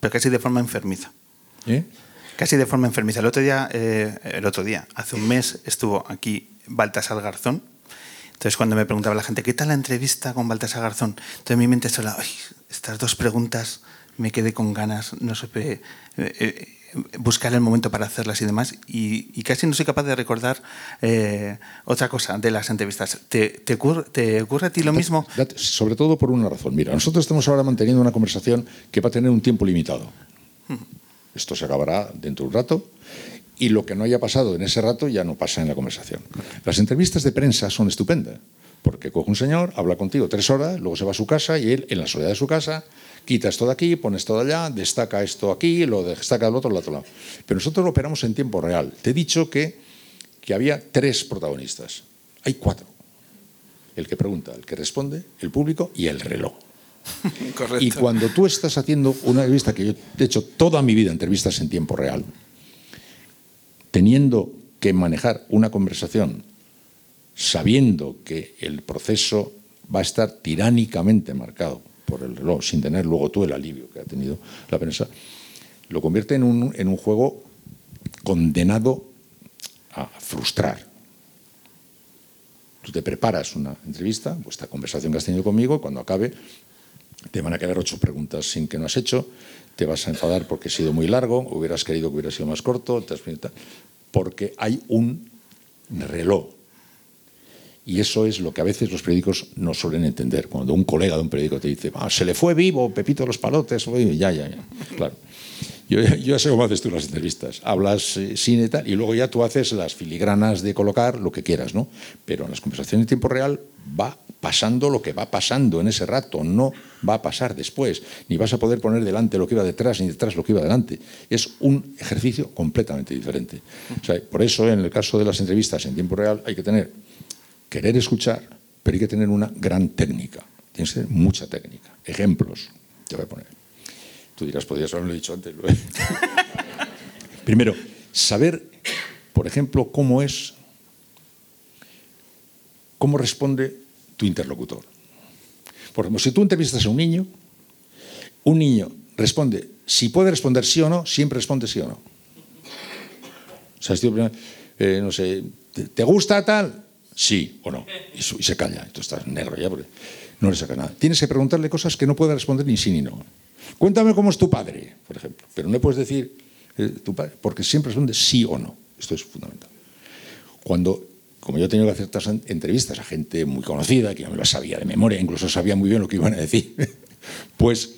pero casi de forma enfermiza. ¿Eh? Casi de forma enfermiza. El otro día, eh, el otro día, hace un mes, estuvo aquí Baltasar Garzón. Entonces, cuando me preguntaba la gente, ¿qué tal la entrevista con Baltasar Garzón? Entonces, mi mente sola, Ay, estas dos preguntas me quedé con ganas, no supe eh, buscar el momento para hacerlas y demás. Y, y casi no soy capaz de recordar eh, otra cosa de las entrevistas. ¿Te, te, ocurre, ¿Te, ocurre, a ti lo mismo? Sobre todo por una razón. Mira, nosotros estamos ahora manteniendo una conversación que va a tener un tiempo limitado. Hmm. Esto se acabará dentro de un rato y lo que no haya pasado en ese rato ya no pasa en la conversación. Las entrevistas de prensa son estupendas, porque coge un señor, habla contigo tres horas, luego se va a su casa y él, en la soledad de su casa, quita esto de aquí, pone esto de allá, destaca esto aquí, lo destaca del otro, otro lado. Pero nosotros lo operamos en tiempo real. Te he dicho que, que había tres protagonistas. Hay cuatro. El que pregunta, el que responde, el público y el reloj. [laughs] Correcto. Y cuando tú estás haciendo una entrevista, que yo he hecho toda mi vida entrevistas en tiempo real, teniendo que manejar una conversación sabiendo que el proceso va a estar tiránicamente marcado por el reloj, sin tener luego tú el alivio que ha tenido la prensa, lo convierte en un, en un juego condenado a frustrar. Tú te preparas una entrevista, pues esta conversación que has tenido conmigo, cuando acabe te van a quedar ocho preguntas sin que no has hecho, te vas a enfadar porque ha sido muy largo, hubieras querido que hubiera sido más corto, porque hay un reloj. Y eso es lo que a veces los periódicos no suelen entender. Cuando un colega de un periódico te dice, ah, se le fue vivo Pepito los palotes, ya, ya, ya. Claro. Yo, ya sé cómo haces tú las entrevistas. Hablas eh, sin y tal, y luego ya tú haces las filigranas de colocar lo que quieras, ¿no? Pero en las conversaciones en tiempo real va pasando lo que va pasando en ese rato, no va a pasar después, ni vas a poder poner delante lo que iba detrás, ni detrás lo que iba delante. Es un ejercicio completamente diferente. por eso, en el caso de las entrevistas en tiempo real, hay que tener, querer escuchar, pero hay que tener una gran técnica. Tienes que tener mucha técnica. Ejemplos, te voy a poner. Tú dirás, podrías haberlo dicho antes. [laughs] Primero, saber, por ejemplo, cómo es, cómo responde tu interlocutor. Por ejemplo, si tú entrevistas a un niño, un niño responde, si puede responder sí o no, siempre responde sí o no. O sea, eh, no sé, ¿te gusta tal? Sí o no. Y, se calla. Tú estás negro ya porque no le saca nada. Tienes que preguntarle cosas que no puede responder ni sí ni no. Cuéntame cómo es tu padre, por ejemplo. Pero no puedes decir eh, tu padre, porque siempre responde sí o no. Esto es fundamental. Cuando, como yo he tenido que hacer estas entrevistas a gente muy conocida, que ya me lo sabía de memoria, incluso sabía muy bien lo que iban a decir, [laughs] pues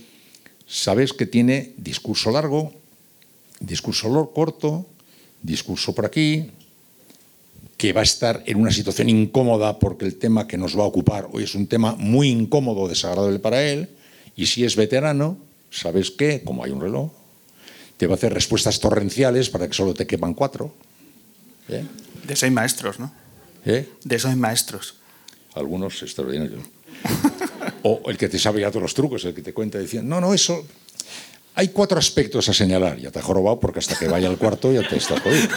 sabes que tiene discurso largo, discurso corto, discurso por aquí, que va a estar en una situación incómoda porque el tema que nos va a ocupar hoy es un tema muy incómodo, desagradable para él, y si es veterano, ¿sabes qué? Como hay un reloj, te va a hacer respuestas torrenciales para que solo te quepan cuatro. ¿Eh? De hay maestros, ¿no? ¿Eh? De hay maestros. Algunos extraordinarios. [laughs] o el que te sabe ya todos los trucos, el que te cuenta diciendo, no, no, eso... Hay cuatro aspectos a señalar. Ya te ha jorobado porque hasta que vaya al cuarto ya te estás jodido.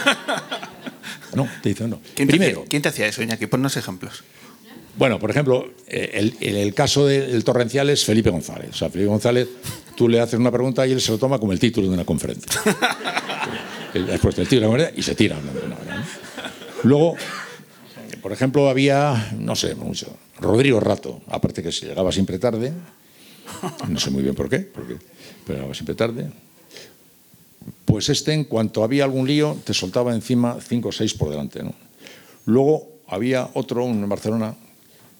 No, te dice no. ¿Quién Primero, te, ¿quién te hacía eso, Iñaki? Ponnos ejemplos. Bueno, por ejemplo, eh, el, el, caso del torrencial es Felipe González. O sea, Felipe González, tú le haces una pregunta y él se lo toma como el título de una conferencia. [laughs] Después del título y se tira. Luego, por ejemplo, había, no sé, mucho, Rodrigo Rato, aparte que se llegaba siempre tarde, no sé muy bien por qué, porque, pero llegaba siempre tarde. Pues este, en cuanto había algún lío, te soltaba encima cinco o seis por delante. ¿no? Luego había otro en Barcelona,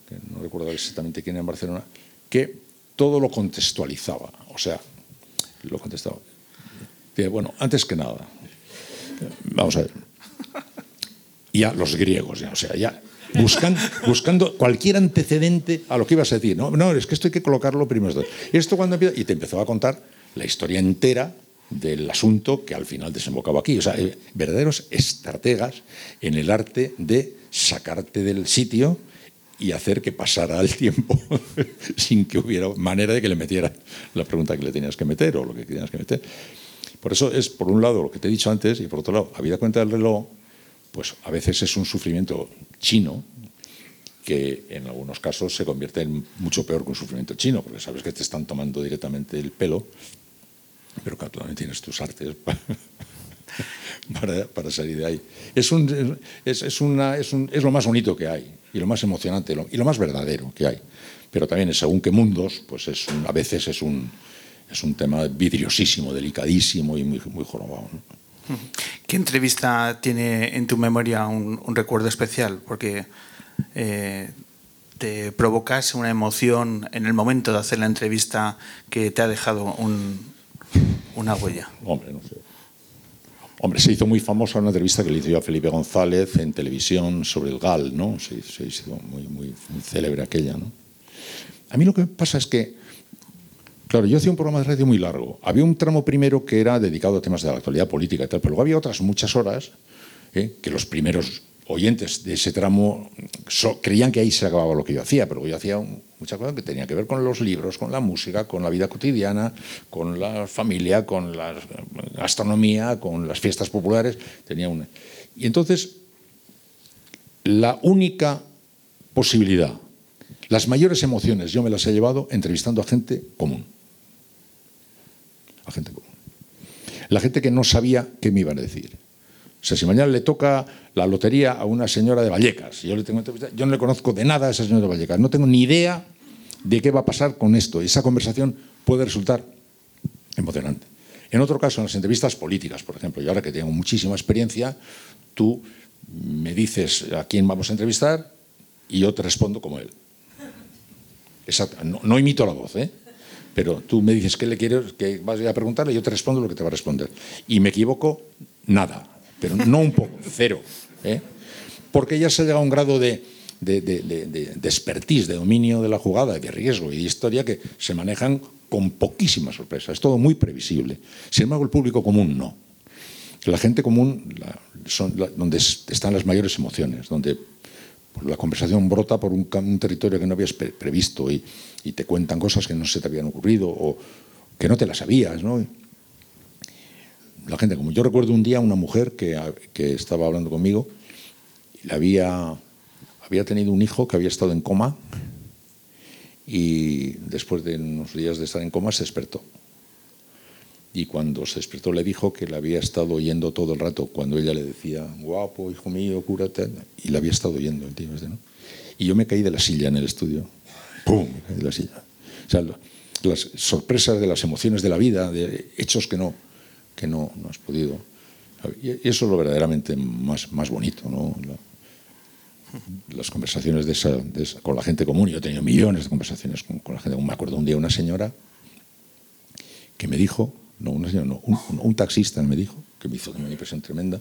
que no recuerdo exactamente quién era en Barcelona, que todo lo contextualizaba. O sea, lo contestaba. bueno, antes que nada, vamos a ver. Ya los griegos, ya, o sea, ya buscan, buscando cualquier antecedente a lo que ibas a decir. No, no, es que esto hay que colocarlo primero. Esto cuando y te empezó a contar la historia entera del asunto que al final desembocaba aquí. O sea, eh, verdaderos estrategas en el arte de sacarte del sitio y hacer que pasara el tiempo [laughs] sin que hubiera manera de que le metiera la pregunta que le tenías que meter o lo que tenías que meter. Por eso es, por un lado, lo que te he dicho antes, y por otro lado, habida cuenta del reloj, pues a veces es un sufrimiento chino que en algunos casos se convierte en mucho peor que un sufrimiento chino, porque sabes que te están tomando directamente el pelo, pero claro, también tienes tus artes [laughs] para, para, salir de ahí. Es, un, es, es, una, es, un, es lo más bonito que hay y lo más emocionante y lo más verdadero que hay. Pero también, según qué mundos, pues es a veces es un, es un tema vidriosísimo, delicadísimo y muy, muy jorobado. ¿Qué entrevista tiene en tu memoria un, un recuerdo especial? Porque eh, te provocas una emoción en el momento de hacer la entrevista que te ha dejado un, una huella. Hombre, no sé. Hombre, se hizo muy famosa una entrevista que le hizo a Felipe González en televisión sobre el GAL, ¿no? Se, hizo muy, muy, muy, célebre aquella, ¿no? A mí lo que pasa es que, claro, yo hacía un programa de radio muy largo. Había un tramo primero que era dedicado a temas de la actualidad política y tal, pero luego había otras muchas horas ¿eh? que los primeros oyentes de ese tramo creían que ahí se acababa lo que yo hacía, pero yo hacía muchas cosas que tenían que ver con los libros, con la música, con la vida cotidiana, con la familia, con la gastronomía, con las fiestas populares. Tenía una. Y entonces, la única posibilidad, las mayores emociones, yo me las he llevado entrevistando a gente común. A gente común. La gente que no sabía qué me iban a decir sea, si mañana le toca la lotería a una señora de Vallecas, yo, le tengo, yo no le conozco de nada a esa señora de Vallecas, no tengo ni idea de qué va a pasar con esto. Esa conversación puede resultar emocionante. En otro caso, en las entrevistas políticas, por ejemplo, y ahora que tengo muchísima experiencia, tú me dices a quién vamos a entrevistar y yo te respondo como él. Exacto. No, imito la voz, ¿eh? pero tú me dices qué le quieres, que vas a preguntarle y yo te respondo lo que te va a responder. Y me equivoco, nada, pero no un poco, cero. ¿eh? Porque ya se llega a un grado de, de, de, de, expertise, de dominio de la jugada, de riesgo y de historia que se manejan con poquísima sorpresa. Es todo muy previsible. Sin embargo, el público común no. La gente común son donde están las mayores emociones, donde la conversación brota por un, territorio que no habías previsto y, te cuentan cosas que no se te habían ocurrido o que no te las sabías. ¿no? La gente como yo recuerdo un día una mujer que, que estaba hablando conmigo, y había, tenido un hijo que había estado en coma y después de unos días de estar en coma se despertó. Y cuando se despertó le dijo que le había estado oyendo todo el rato, cuando ella le decía, guapo, hijo mío, cúrate, y le había estado oyendo. ¿entiendes? ¿no? Y yo me caí de la silla en el estudio. ¡Pum! Me caí de la silla. O sea, las sorpresas de las emociones de la vida, de hechos que no, que no, no has podido. Y eso es lo verdaderamente más, más bonito, ¿no? las conversaciones de esa, con la gente común. Yo he tenido millones de conversaciones con, la gente común. Me acuerdo un día una señora que me dijo, no, una señora, no, un, taxista me dijo, que me hizo una impresión tremenda,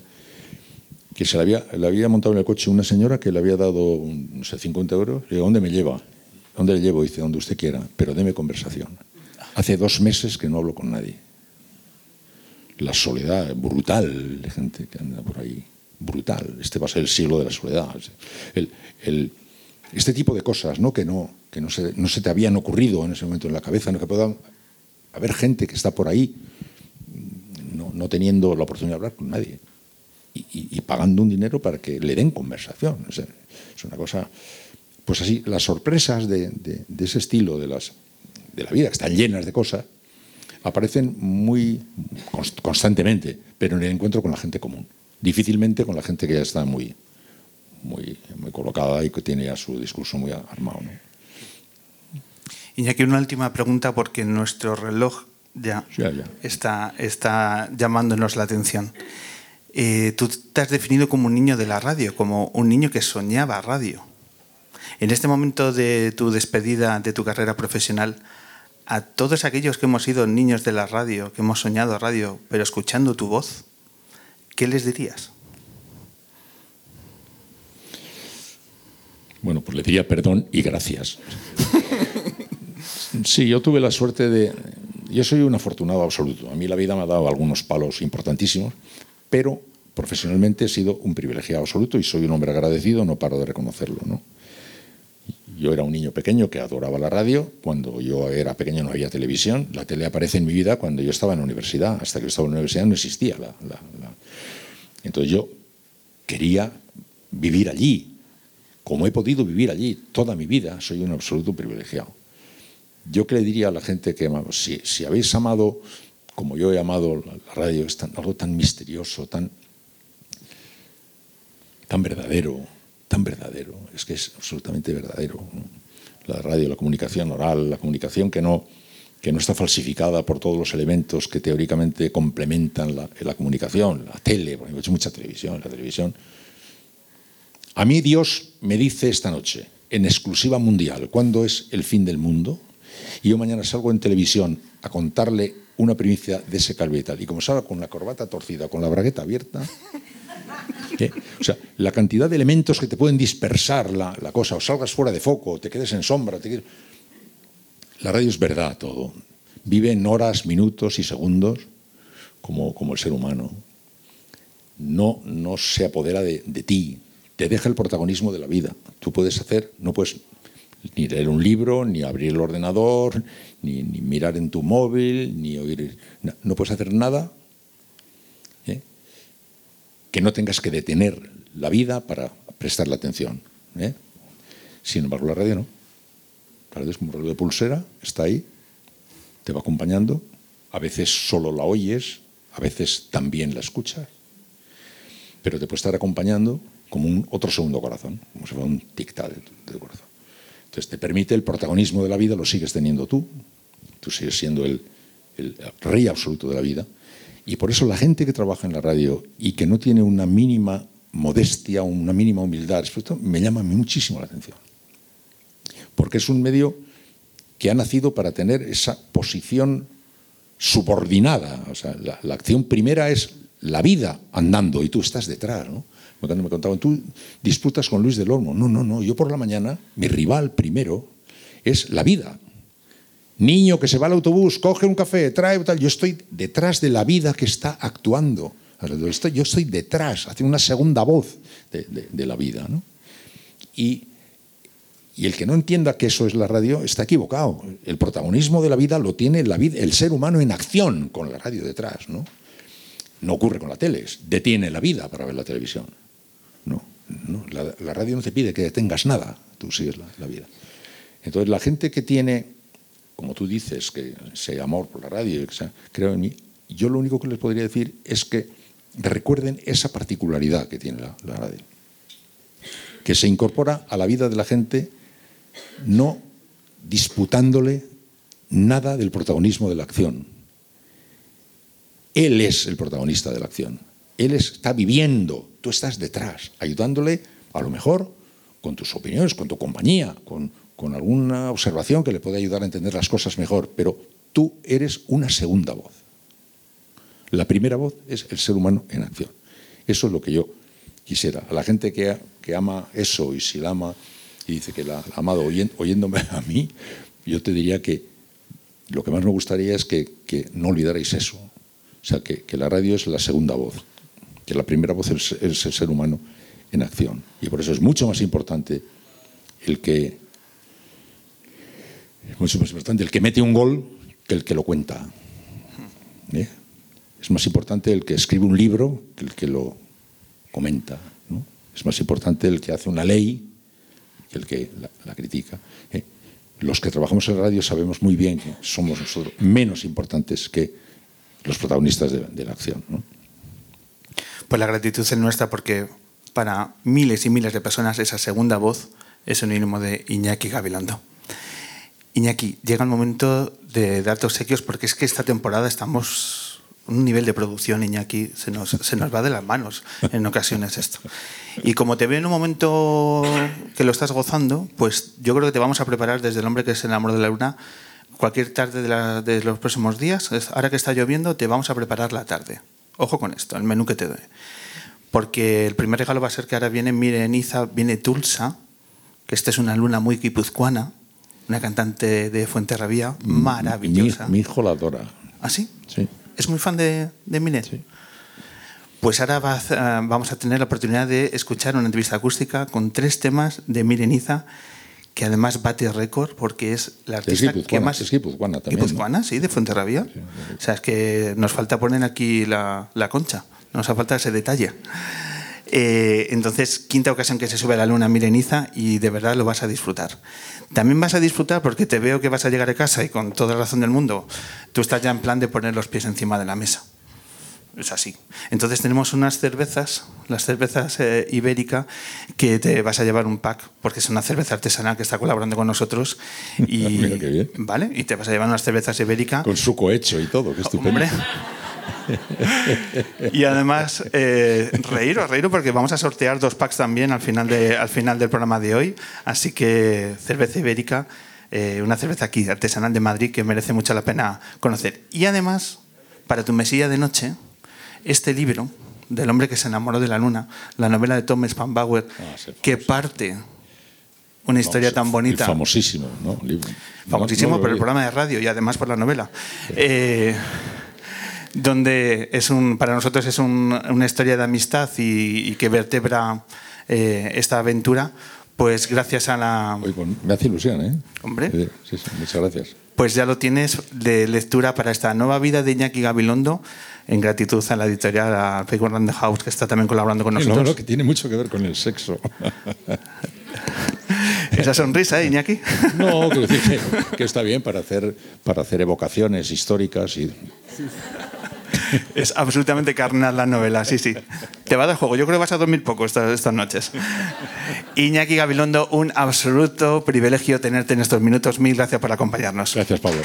que se le había, le había montado en el coche una señora que le había dado, no sé, 50 euros. Le digo, ¿dónde me lleva? ¿Dónde le llevo? Dice, donde usted quiera, pero deme conversación. Hace dos meses que no hablo con nadie. La soledad brutal de gente que anda por ahí brutal. Este va a ser el siglo de la soledad. este tipo de cosas ¿no? que, no, que no, se, no se te habían ocurrido en ese momento en la cabeza, ¿no? que pueda haber gente que está por ahí no, no teniendo la oportunidad de hablar con nadie y, pagando un dinero para que le den conversación. Es, una cosa, pues así, las sorpresas de, de, ese estilo de, las, de la vida, que están llenas de cosas, aparecen muy constantemente, pero en el encuentro con la gente común difícilmente con la gente que ya está muy, muy, muy colocada y que tiene ya su discurso muy armado. ¿no? Iñaki, una última pregunta porque nuestro reloj ya, Está, está llamándonos la atención. Eh, tú te has definido como un niño de la radio, como un niño que soñaba radio. En este momento de tu despedida de tu carrera profesional, a todos aquellos que hemos sido niños de la radio, que hemos soñado radio, pero escuchando tu voz, ¿qué les dirías? Bueno, pues le diría perdón y gracias. Sí, yo tuve la suerte de... Yo soy un afortunado absoluto. A mí la vida me ha dado algunos palos importantísimos, pero profesionalmente he sido un privilegiado absoluto y soy un hombre agradecido, no paro de reconocerlo. ¿no? Yo era un niño pequeño que adoraba la radio. Cuando yo era pequeño no había televisión. La tele aparece en mi vida cuando yo estaba en la universidad. Hasta que yo estaba en la universidad no existía la, entonces yo quería vivir allí, como he podido vivir allí toda mi vida, soy un absoluto privilegiado. Yo que le diría a la gente que si, si habéis amado como yo he amado la radio, es algo tan misterioso, tan, tan verdadero, tan verdadero, es que es absolutamente verdadero. La radio, la comunicación oral, la comunicación que no, que no está falsificada por todos los elementos que teóricamente complementan la, comunicación, la tele, porque he hecho mucha televisión, la televisión. A mí Dios me dice esta noche, en exclusiva mundial, ¿cuándo es el fin del mundo? Y yo mañana salgo en televisión a contarle una primicia de ese calvo y tal. Y como salga con la corbata torcida, con la bragueta abierta, o sea, la cantidad de elementos que te pueden dispersar la, cosa, o salgas fuera de foco, o te quedes en sombra, te. La radio es verdad todo. Vive en horas, minutos y segundos como, como el ser humano. No, no se apodera de, ti, te deja el protagonismo de la vida. Tú puedes hacer, no puedes ni leer un libro, ni abrir el ordenador, ni, mirar en tu móvil, ni oír. No, puedes hacer nada ¿eh? Que no tengas que detener la vida para prestarle atención. ¿eh? Sin embargo, la radio no es como un reloj de pulsera, está ahí, te va acompañando, a veces solo la oyes, a veces también la escuchas. pero te puede estar acompañando como un otro segundo corazón, como si fuera un tic-tac de, tu- corazón. Entonces te permite el protagonismo de la vida, lo sigues teniendo tú, tú sigues siendo el rey absoluto de la vida. Y por eso la gente que trabaja en la radio y que no tiene una mínima modestia, una mínima humildad, respecto, me llama muchísimo la atención. Porque es un medio que ha nacido para tener esa posición subordinada. O sea, la, acción primera es la vida andando y tú estás detrás. ¿no? Me contaban, tú disputas con Luis del Olmo. No, no, no. Yo por la mañana, mi rival primero es la vida. Niño que se va al autobús, coge un café, trae tal. Yo estoy detrás de la vida que está actuando. Yo estoy detrás, haciendo una segunda voz de, la vida. ¿no? Y, y el que no entienda que eso es la radio está equivocado. El protagonismo de la vida lo tiene la vida, el ser humano en acción con la radio detrás. ¿no? no ocurre con la tele, detiene la vida para ver la televisión. No, no, la, la radio no te pide que detengas nada, tú sigues la, la vida. Entonces la gente que tiene, como tú dices, que ese amor por la radio, que creo en mí, yo lo único que les podría decir es que recuerden esa particularidad que tiene la radio, que se incorpora a la vida de la gente no disputándole nada del protagonismo de la acción. Él es el protagonista de la acción. Él está viviendo, tú estás detrás, ayudándole, a lo mejor, con tus opiniones, con tu compañía, con, con alguna observación que le pueda ayudar a entender las cosas mejor, pero tú eres una segunda voz. La primera voz es el ser humano en acción. Eso es lo que yo quisiera. A la gente que, que ama eso y si la ama y dice que la, ha amado oyéndome a mí, yo te diría que lo que más me gustaría es que, que no olvidarais eso. O sea, que, que la radio es la segunda voz, que la primera voz es el ser humano en acción. Y por eso es mucho más importante el que mucho más importante el que mete un gol que el que lo cuenta. ¿Eh? Es más importante el que escribe un libro que el que lo comenta. Es más importante el que hace una ley que el que la, critica. ¿eh? Los que trabajamos en radio sabemos muy bien que somos nosotros menos importantes que los protagonistas de, la acción. Pues la gratitud es nuestra porque para miles y miles de personas esa segunda voz es sinónimo de Iñaki Gabilondo. Iñaki, llega el momento de darte obsequios porque es que esta temporada estamos un nivel de producción, Iñaki, se nos, se nos va de las manos en ocasiones esto. Y como te veo en un momento que lo estás gozando, pues yo creo que te vamos a preparar desde el hombre que se enamoró de la luna cualquier tarde de, los próximos días. Es- Ahora que está lloviendo, te vamos a preparar la tarde. Ojo con esto, el menú que te doy. Porque el primer regalo va a ser que ahora viene Mireniza, viene Tulsa, que esta es una luna muy guipuzcoana, una cantante de Fuenterrabía maravillosa. Mi, mi hijo la adora. ¿Ah, sí? Sí. ¿Es muy fan de, de Minet? Sí. Pues ahora va a hacer- ah, vamos a tener la oportunidad de escuchar una entrevista acústica con tres temas de Mireniza, que además bate récord porque es la artista que más... es guipuzcoana también, ¿no? Guipuzcoana, sí, de Fuenterrabía. O sea, es que nos falta poner aquí la, la concha, nos falta ese detalle. Eh, entonces, quinta ocasión que se sube a la luna Mireniza y de verdad lo vas a disfrutar. También vas a disfrutar porque te veo que vas a llegar a casa y con toda la razón del mundo, tú estás ya en plan de poner los pies encima de la mesa. Es así. Entonces tenemos unas cervezas, las cervezas eh, ibérica, que te vas a llevar un pack, porque es una cerveza artesanal que está colaborando con nosotros. [laughs] Y, Mira qué bien. ¿Vale? Y te vas a llevar unas cervezas ibérica. Con su cohecho y todo, que estupendo. Hombre. Y además, eh, reíros, reíros, porque vamos a sortear dos packs también al final, de, al final del programa de hoy. Así que cerveza ibérica, eh, una cerveza aquí artesanal de Madrid que merece mucho la pena conocer. Y además, para tu mesilla de noche, este libro del hombre que se enamoró de la luna, la novela de Tom Spanbauer, Ah, sí, que parte una historia tan bonita. Famosísimo, ¿no? Libro. Famosísimo No, no por el programa de radio y además por la novela. Eh, donde es un, para nosotros es un- una historia de amistad y, y que vertebra eh, esta aventura, pues gracias a la... Oye, pues me hace ilusión, ¿eh? Hombre. Sí, sí, sí, muchas gracias. Pues ya lo tienes de lectura para esta nueva vida de Iñaki Gabilondo, en gratitud a la editorial, a Peggy Random House, que está también colaborando con No, nosotros. no, que tiene mucho que ver con el sexo. [laughs] Esa sonrisa, ¿eh, Iñaki? [laughs] No, quiero decir que, que está bien para hacer, para hacer evocaciones históricas y [laughs] Es absolutamente carnal la novela, sí, sí. Te va dar juego. Yo creo que vas a dormir poco estas, estas noches. Iñaki Gabilondo, un absoluto privilegio tenerte en estos minutos. Mil gracias por acompañarnos. Gracias, Pablo.